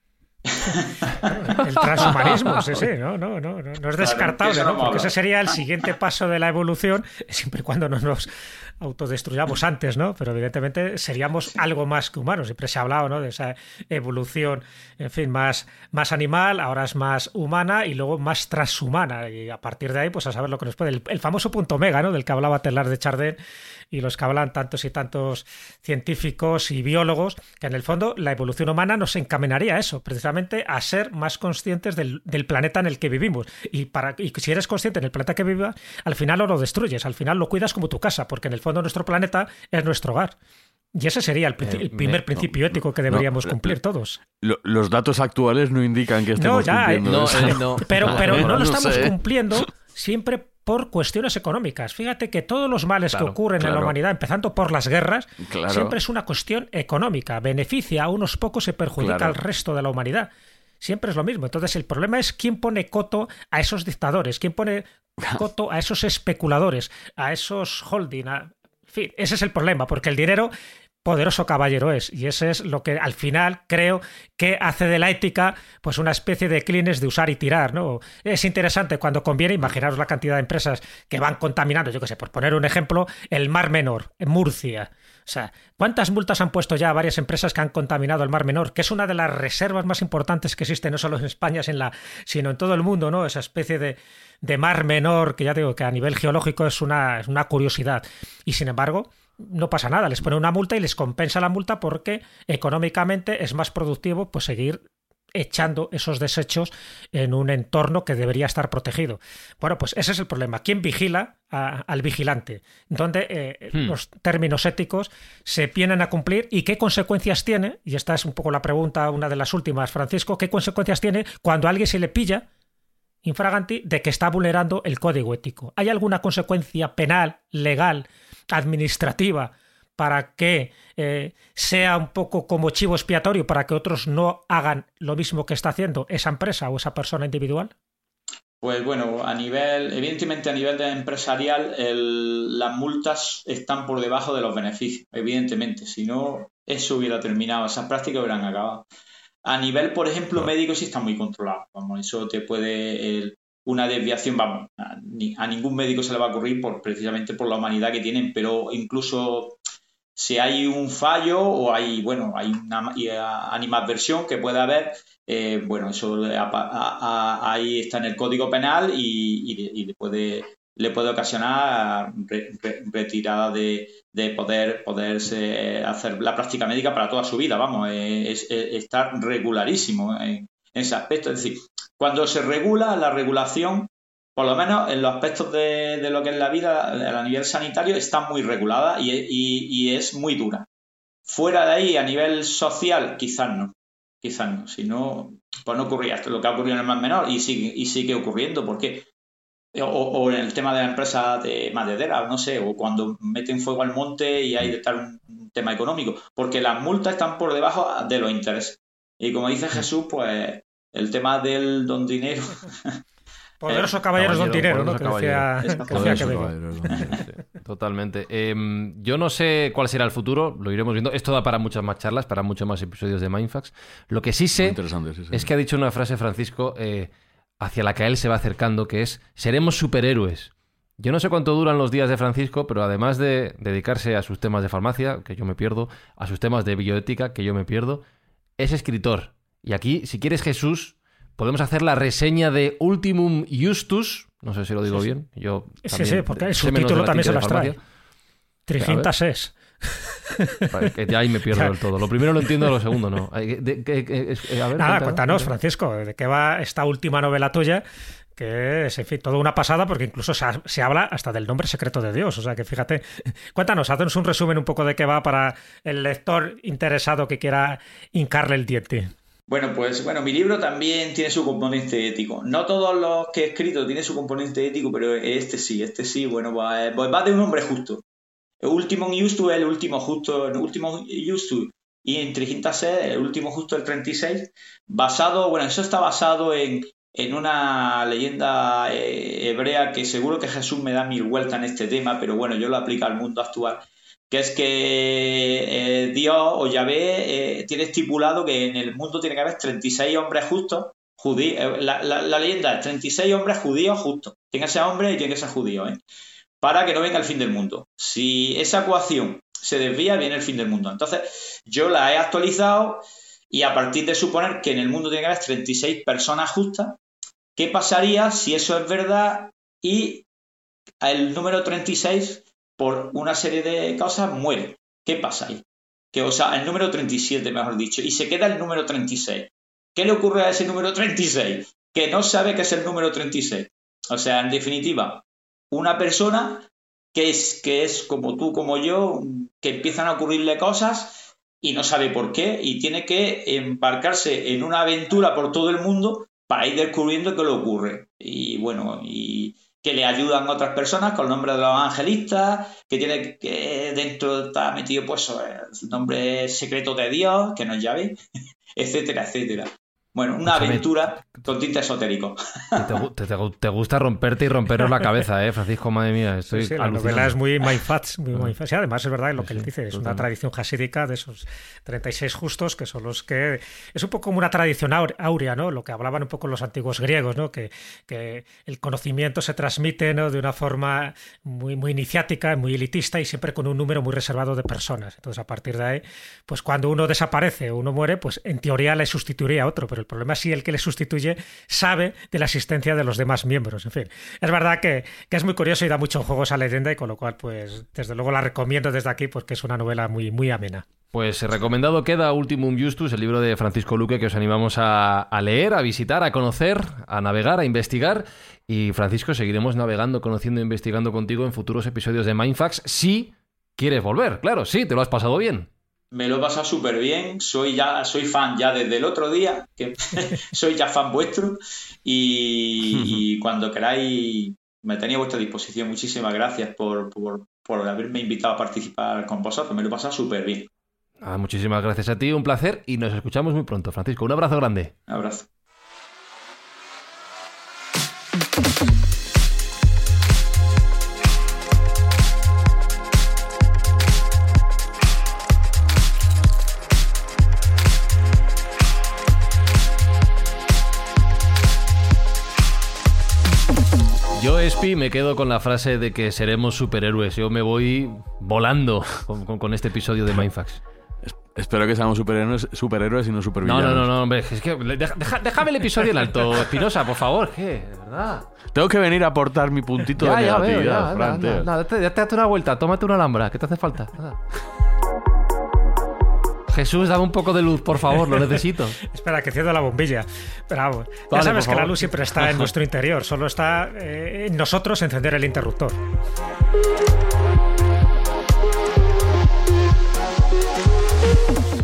S5: el transhumanismo, sí, sí, no, no, no, no es descartable, ¿no? Porque ese sería el siguiente paso de la evolución, siempre y cuando no nos autodestruyamos antes, ¿no? Pero evidentemente seríamos algo más que humanos. Siempre se ha hablado, ¿no? De esa evolución, en fin, más, más animal, ahora es más humana y luego más transhumana. Y a partir de ahí, pues a saber lo que nos puede. El, famoso punto omega, ¿no? Del que hablaba Telar de Chardin y los que hablan tantos y tantos científicos y biólogos, que en el fondo la evolución humana nos encaminaría a eso, precisamente a ser más conscientes del, planeta en el que vivimos. Y, para, y si eres consciente en el planeta que vivas, al final no lo destruyes, al final lo cuidas como tu casa, porque en el fondo nuestro planeta es nuestro hogar. Y ese sería el, eh, primer principio ético que deberíamos cumplir todos.
S2: los datos actuales no indican que estemos cumpliendo.
S5: No, pero, pero no lo estamos cumpliendo siempre por cuestiones económicas. Fíjate que todos los males que ocurren en la humanidad, empezando por las guerras, siempre es una cuestión económica. Beneficia a unos pocos y perjudica al resto de la humanidad. Siempre es lo mismo. Entonces el problema es quién pone coto a esos dictadores, quién pone coto a esos especuladores, a esos holding. En fin, ese es el problema, porque el dinero poderoso caballero es. Y ese es lo que al final creo que hace de la ética pues una especie de clines de usar y tirar. ¿no? Es interesante cuando conviene, imaginaros la cantidad de empresas que van contaminando, yo qué sé, por poner un ejemplo, el Mar Menor, en Murcia. O sea, ¿cuántas multas han puesto ya varias empresas que han contaminado el Mar Menor? Que es una de las reservas más importantes que existen, no solo en España, sino en todo el mundo, ¿no? Esa especie de, de mar menor, que ya digo que a nivel geológico es una, es una curiosidad. Y sin embargo, no pasa nada, les pone una multa y les compensa la multa porque económicamente es más productivo pues seguir echando esos desechos en un entorno que debería estar protegido. Bueno, pues ese es el problema. ¿Quién vigila al vigilante? ¿Dónde eh, hmm. los términos éticos se vienen a cumplir y qué consecuencias tiene? Y esta es un poco la pregunta, una de las últimas, Francisco, ¿qué consecuencias tiene cuando alguien se le pilla infraganti de que está vulnerando el código ético? ¿Hay alguna consecuencia penal, legal, administrativa para que eh, sea un poco como chivo expiatorio para que otros no hagan lo mismo que está haciendo esa empresa o esa persona individual?
S7: Pues bueno, a nivel, evidentemente a nivel de empresarial, las multas están por debajo de los beneficios, evidentemente. Si no, eso hubiera terminado, esas prácticas hubieran acabado. A nivel, por ejemplo, médico sí está muy controlado. Vamos, eso te puede, una desviación, vamos, a, ningún médico se le va a ocurrir por, precisamente por la humanidad que tienen, pero incluso si hay un fallo o hay, bueno, hay una animadversión que puede haber, eh, bueno, eso ahí está en el Código Penal y, le, puede, le puede ocasionar retirada de, poder poderse hacer la práctica médica para toda su vida, vamos, es, está regularísimo en, ese aspecto. Es decir, cuando se regula la regulación, por lo menos en los aspectos de, lo que es la vida a nivel sanitario, está muy regulada y, es muy dura. Fuera de ahí, a nivel social, quizás no. Quizás no. Si no, pues no ocurría esto, lo que ha ocurrido en el más menor y sigue, y sigue ocurriendo. ¿Por qué? O, en el tema de la empresa de maderera, no sé, o cuando meten fuego al monte y hay de estar un tema económico, porque las multas están por debajo de los intereses. Y como dice Jesús, pues el tema del don dinero.
S5: Poderoso caballero don dinero, ¿no?
S1: Totalmente. Em, yo no sé cuál será el futuro, lo iremos viendo. Esto da para muchas más charlas, para muchos más episodios de Mindfax. Lo que sí sé es que ha dicho una frase, Francisco, eh, hacia la que él se va acercando, que es, seremos superhéroes. Yo no sé cuánto duran los días de Francisco, pero además de dedicarse a sus temas de farmacia, que yo me pierdo, a sus temas de bioética, que yo me pierdo, es escritor. Y aquí, si quieres Jesús, podemos hacer la reseña de Ultimum Justus. No sé si lo digo bien. Yo
S5: sí, sí, porque el subtítulo también se las trae. Trigintas es.
S1: Que ahí me pierdo del todo. Lo primero lo entiendo, lo segundo no.
S5: Nada, cuéntanos, Francisco, de qué va esta última novela tuya, que es, en fin, toda una pasada, porque incluso se, habla hasta del nombre secreto de Dios. O sea que fíjate, cuéntanos, haznos un resumen un poco de qué va para el lector interesado que quiera hincarle el diente.
S7: Bueno, pues bueno, mi libro también tiene su componente ético. No todos los que he escrito tienen su componente ético, pero este sí, este sí, bueno, pues, pues va de un hombre justo. El último Justo es el último justo, el último Justo y en C, el último justo el 36, basado, bueno, eso está basado en, en una leyenda eh, hebrea que seguro que Jesús me da mil vueltas en este tema, pero bueno, yo lo aplico al mundo actual que es que eh, Dios o Yahvé eh, tiene estipulado que en el mundo tiene que haber 36 hombres justos, judíos, eh, la, leyenda es 36 hombres judíos justos, tiene que ser hombre y tiene que ser judío, para que no venga el fin del mundo. Si esa ecuación se desvía, viene el fin del mundo. Entonces, yo la he actualizado y a partir de suponer que en el mundo tiene que haber 36 personas justas, ¿qué pasaría si eso es verdad y el número 36 por una serie de cosas muere. ¿Qué pasa ahí? Que, o sea, el número 37, mejor dicho, y se queda el número 36. ¿Qué le ocurre a ese número 36? Que no sabe que es el número 36. O sea, en definitiva, una persona que es, que es como tú, como yo, que empiezan a ocurrirle cosas y no sabe por qué y tiene que embarcarse en una aventura por todo el mundo para ir descubriendo qué le ocurre. Y bueno, y, que le ayudan otras personas con el nombre de los evangelistas, que tiene que dentro está metido pues el nombre secreto de Dios, que no es llave, etcétera, etcétera. Bueno, una aventura con tinte esotérico.
S1: Te, gusta romperte y romperos la cabeza, ¿eh, Francisco? Madre mía, estoy sí,
S5: La novela es muy mindfats, muy mindfats. Y además es verdad lo que él dice, es una tradición jasídica de esos 36 justos que son los que... Es un poco como una tradición áurea, ¿no? Lo que hablaban un poco los antiguos griegos, ¿no? Que, que el conocimiento se transmite ¿no? de una forma muy, muy iniciática, muy elitista y siempre con un número muy reservado de personas. Entonces, a partir de ahí, pues cuando uno desaparece o uno muere, pues en teoría le sustituiría a otro, pero el problema es si el que le sustituye sabe de la existencia de los demás miembros. En fin, es verdad que, es muy curioso y da mucho juego esa leyenda y con lo cual, pues, desde luego la recomiendo desde aquí porque es una novela muy, muy amena.
S1: Pues recomendado queda Ultimum Justus, el libro de Francisco Luque que os animamos a, a, leer, a visitar, a conocer, a navegar, a investigar. Y Francisco, seguiremos navegando, conociendo e investigando contigo en futuros episodios de Mindfax si quieres volver. Claro, sí, te lo has pasado bien
S7: me lo he pasado súper bien, soy ya, soy fan ya desde el otro día, que soy ya fan vuestro, y, cuando queráis me tenía a vuestra disposición. Muchísimas gracias por, haberme invitado a participar con vosotros, me lo he pasado súper bien.
S1: Ah, muchísimas gracias a ti, un placer, y nos escuchamos muy pronto, Francisco. Un abrazo grande.
S7: Un abrazo.
S1: Yo, Espi, me quedo con la frase de que seremos superhéroes. Yo me voy volando con, este episodio de Mindfax.
S2: Espero que seamos superhéroes, superhéroes y no supervillanos.
S1: No, no, no, hombre. Es que déjame el episodio en alto, Espinosa, por favor. ¿Qué? De verdad.
S2: Tengo que venir a aportar mi puntito de negatividad, Fran,
S1: ya, te, date una vuelta, tómate una alhambra. ¿Qué te hace falta? Jesús, dame un poco de luz, por favor, lo necesito.
S5: Espera, que enciendo la bombilla. Pero ya sabes que la luz siempre está en nuestro interior, solo está eh, en nosotros encender el interruptor.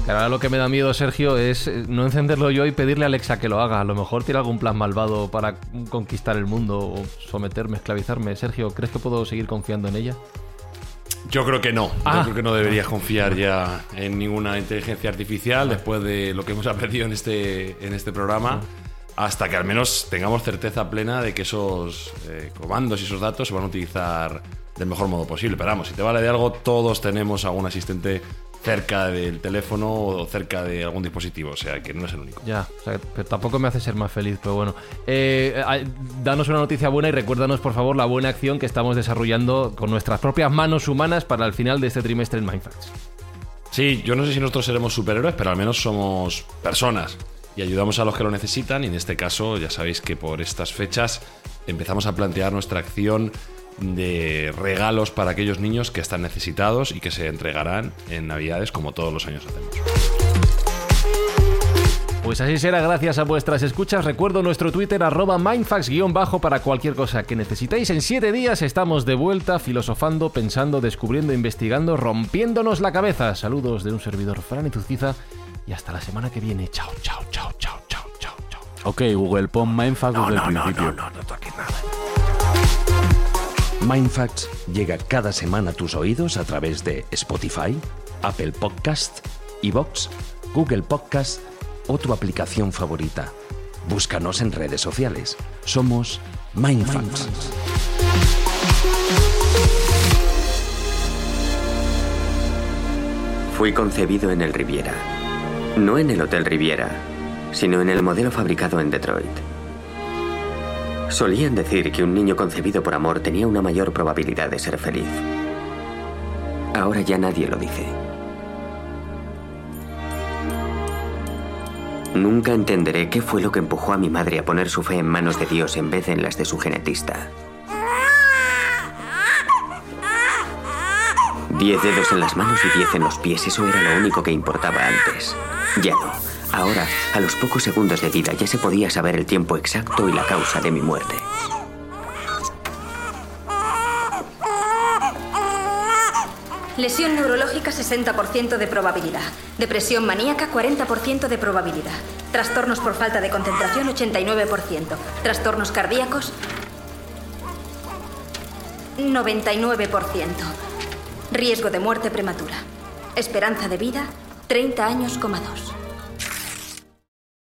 S1: ahora lo que me da miedo, Sergio, es eh, no encenderlo yo y pedirle a Alexa que lo haga. A lo mejor tiene algún plan malvado para conquistar el mundo o someterme, esclavizarme. Sergio, ¿crees que puedo seguir confiando en ella?
S6: Yo creo que no. Yo ah. creo que no deberías confiar ya en ninguna inteligencia artificial después de lo que hemos aprendido en este, en este programa. Hasta que al menos tengamos certeza plena de que esos eh, comandos y esos datos se van a utilizar del mejor modo posible. Pero vamos, si te vale de algo, todos tenemos algún asistente cerca del teléfono o cerca de algún dispositivo, o sea que no es el único.
S1: Ya, pero tampoco me hace ser más feliz, pero bueno. Eh, danos una noticia buena y recuérdanos por favor la buena acción que estamos desarrollando con nuestras propias manos humanas para el final de este trimestre en Mindfacts.
S6: Sí, yo no sé si nosotros seremos superhéroes, pero al menos somos personas y ayudamos a los que lo necesitan y en este caso ya sabéis que por estas fechas empezamos a plantear nuestra acción de regalos para aquellos niños que están necesitados y que se entregarán en Navidades como todos los años hacemos.
S1: Pues así será, gracias a vuestras escuchas. Recuerdo nuestro Twitter arroba mindfax-bajo para cualquier cosa que necesitéis. En siete días estamos de vuelta filosofando, pensando, descubriendo, investigando, rompiéndonos la cabeza. Saludos de un servidor Fran Tuciza y hasta la semana que viene. Chao, chao, chao, chao, chao, chao, chao.
S2: Ok, Google, pon mindfax desde el principio.
S4: No, no, no, no nada. Mindfacts llega cada semana a tus oídos a través de Spotify, Apple Podcast, Evox, Google Podcast o tu aplicación favorita. Búscanos en redes sociales. Somos Mindfacts.
S8: Fui concebido en el Riviera. No en el Hotel Riviera, sino en el modelo fabricado en Detroit. Solían decir que un niño concebido por amor tenía una mayor probabilidad de ser feliz. Ahora ya nadie lo dice. Nunca entenderé qué fue lo que empujó a mi madre a poner su fe en manos de Dios en vez de en las de su genetista. Diez dedos en las manos y diez en los pies, eso era lo único que importaba antes. Ya no. Ahora, a los pocos segundos de vida, ya se podía saber el tiempo exacto y la causa de mi muerte.
S9: Lesión neurológica 60% de probabilidad. Depresión maníaca 40% de probabilidad. Trastornos por falta de concentración 89%. Trastornos cardíacos 99%. Riesgo de muerte prematura. Esperanza de vida 30 años, 2.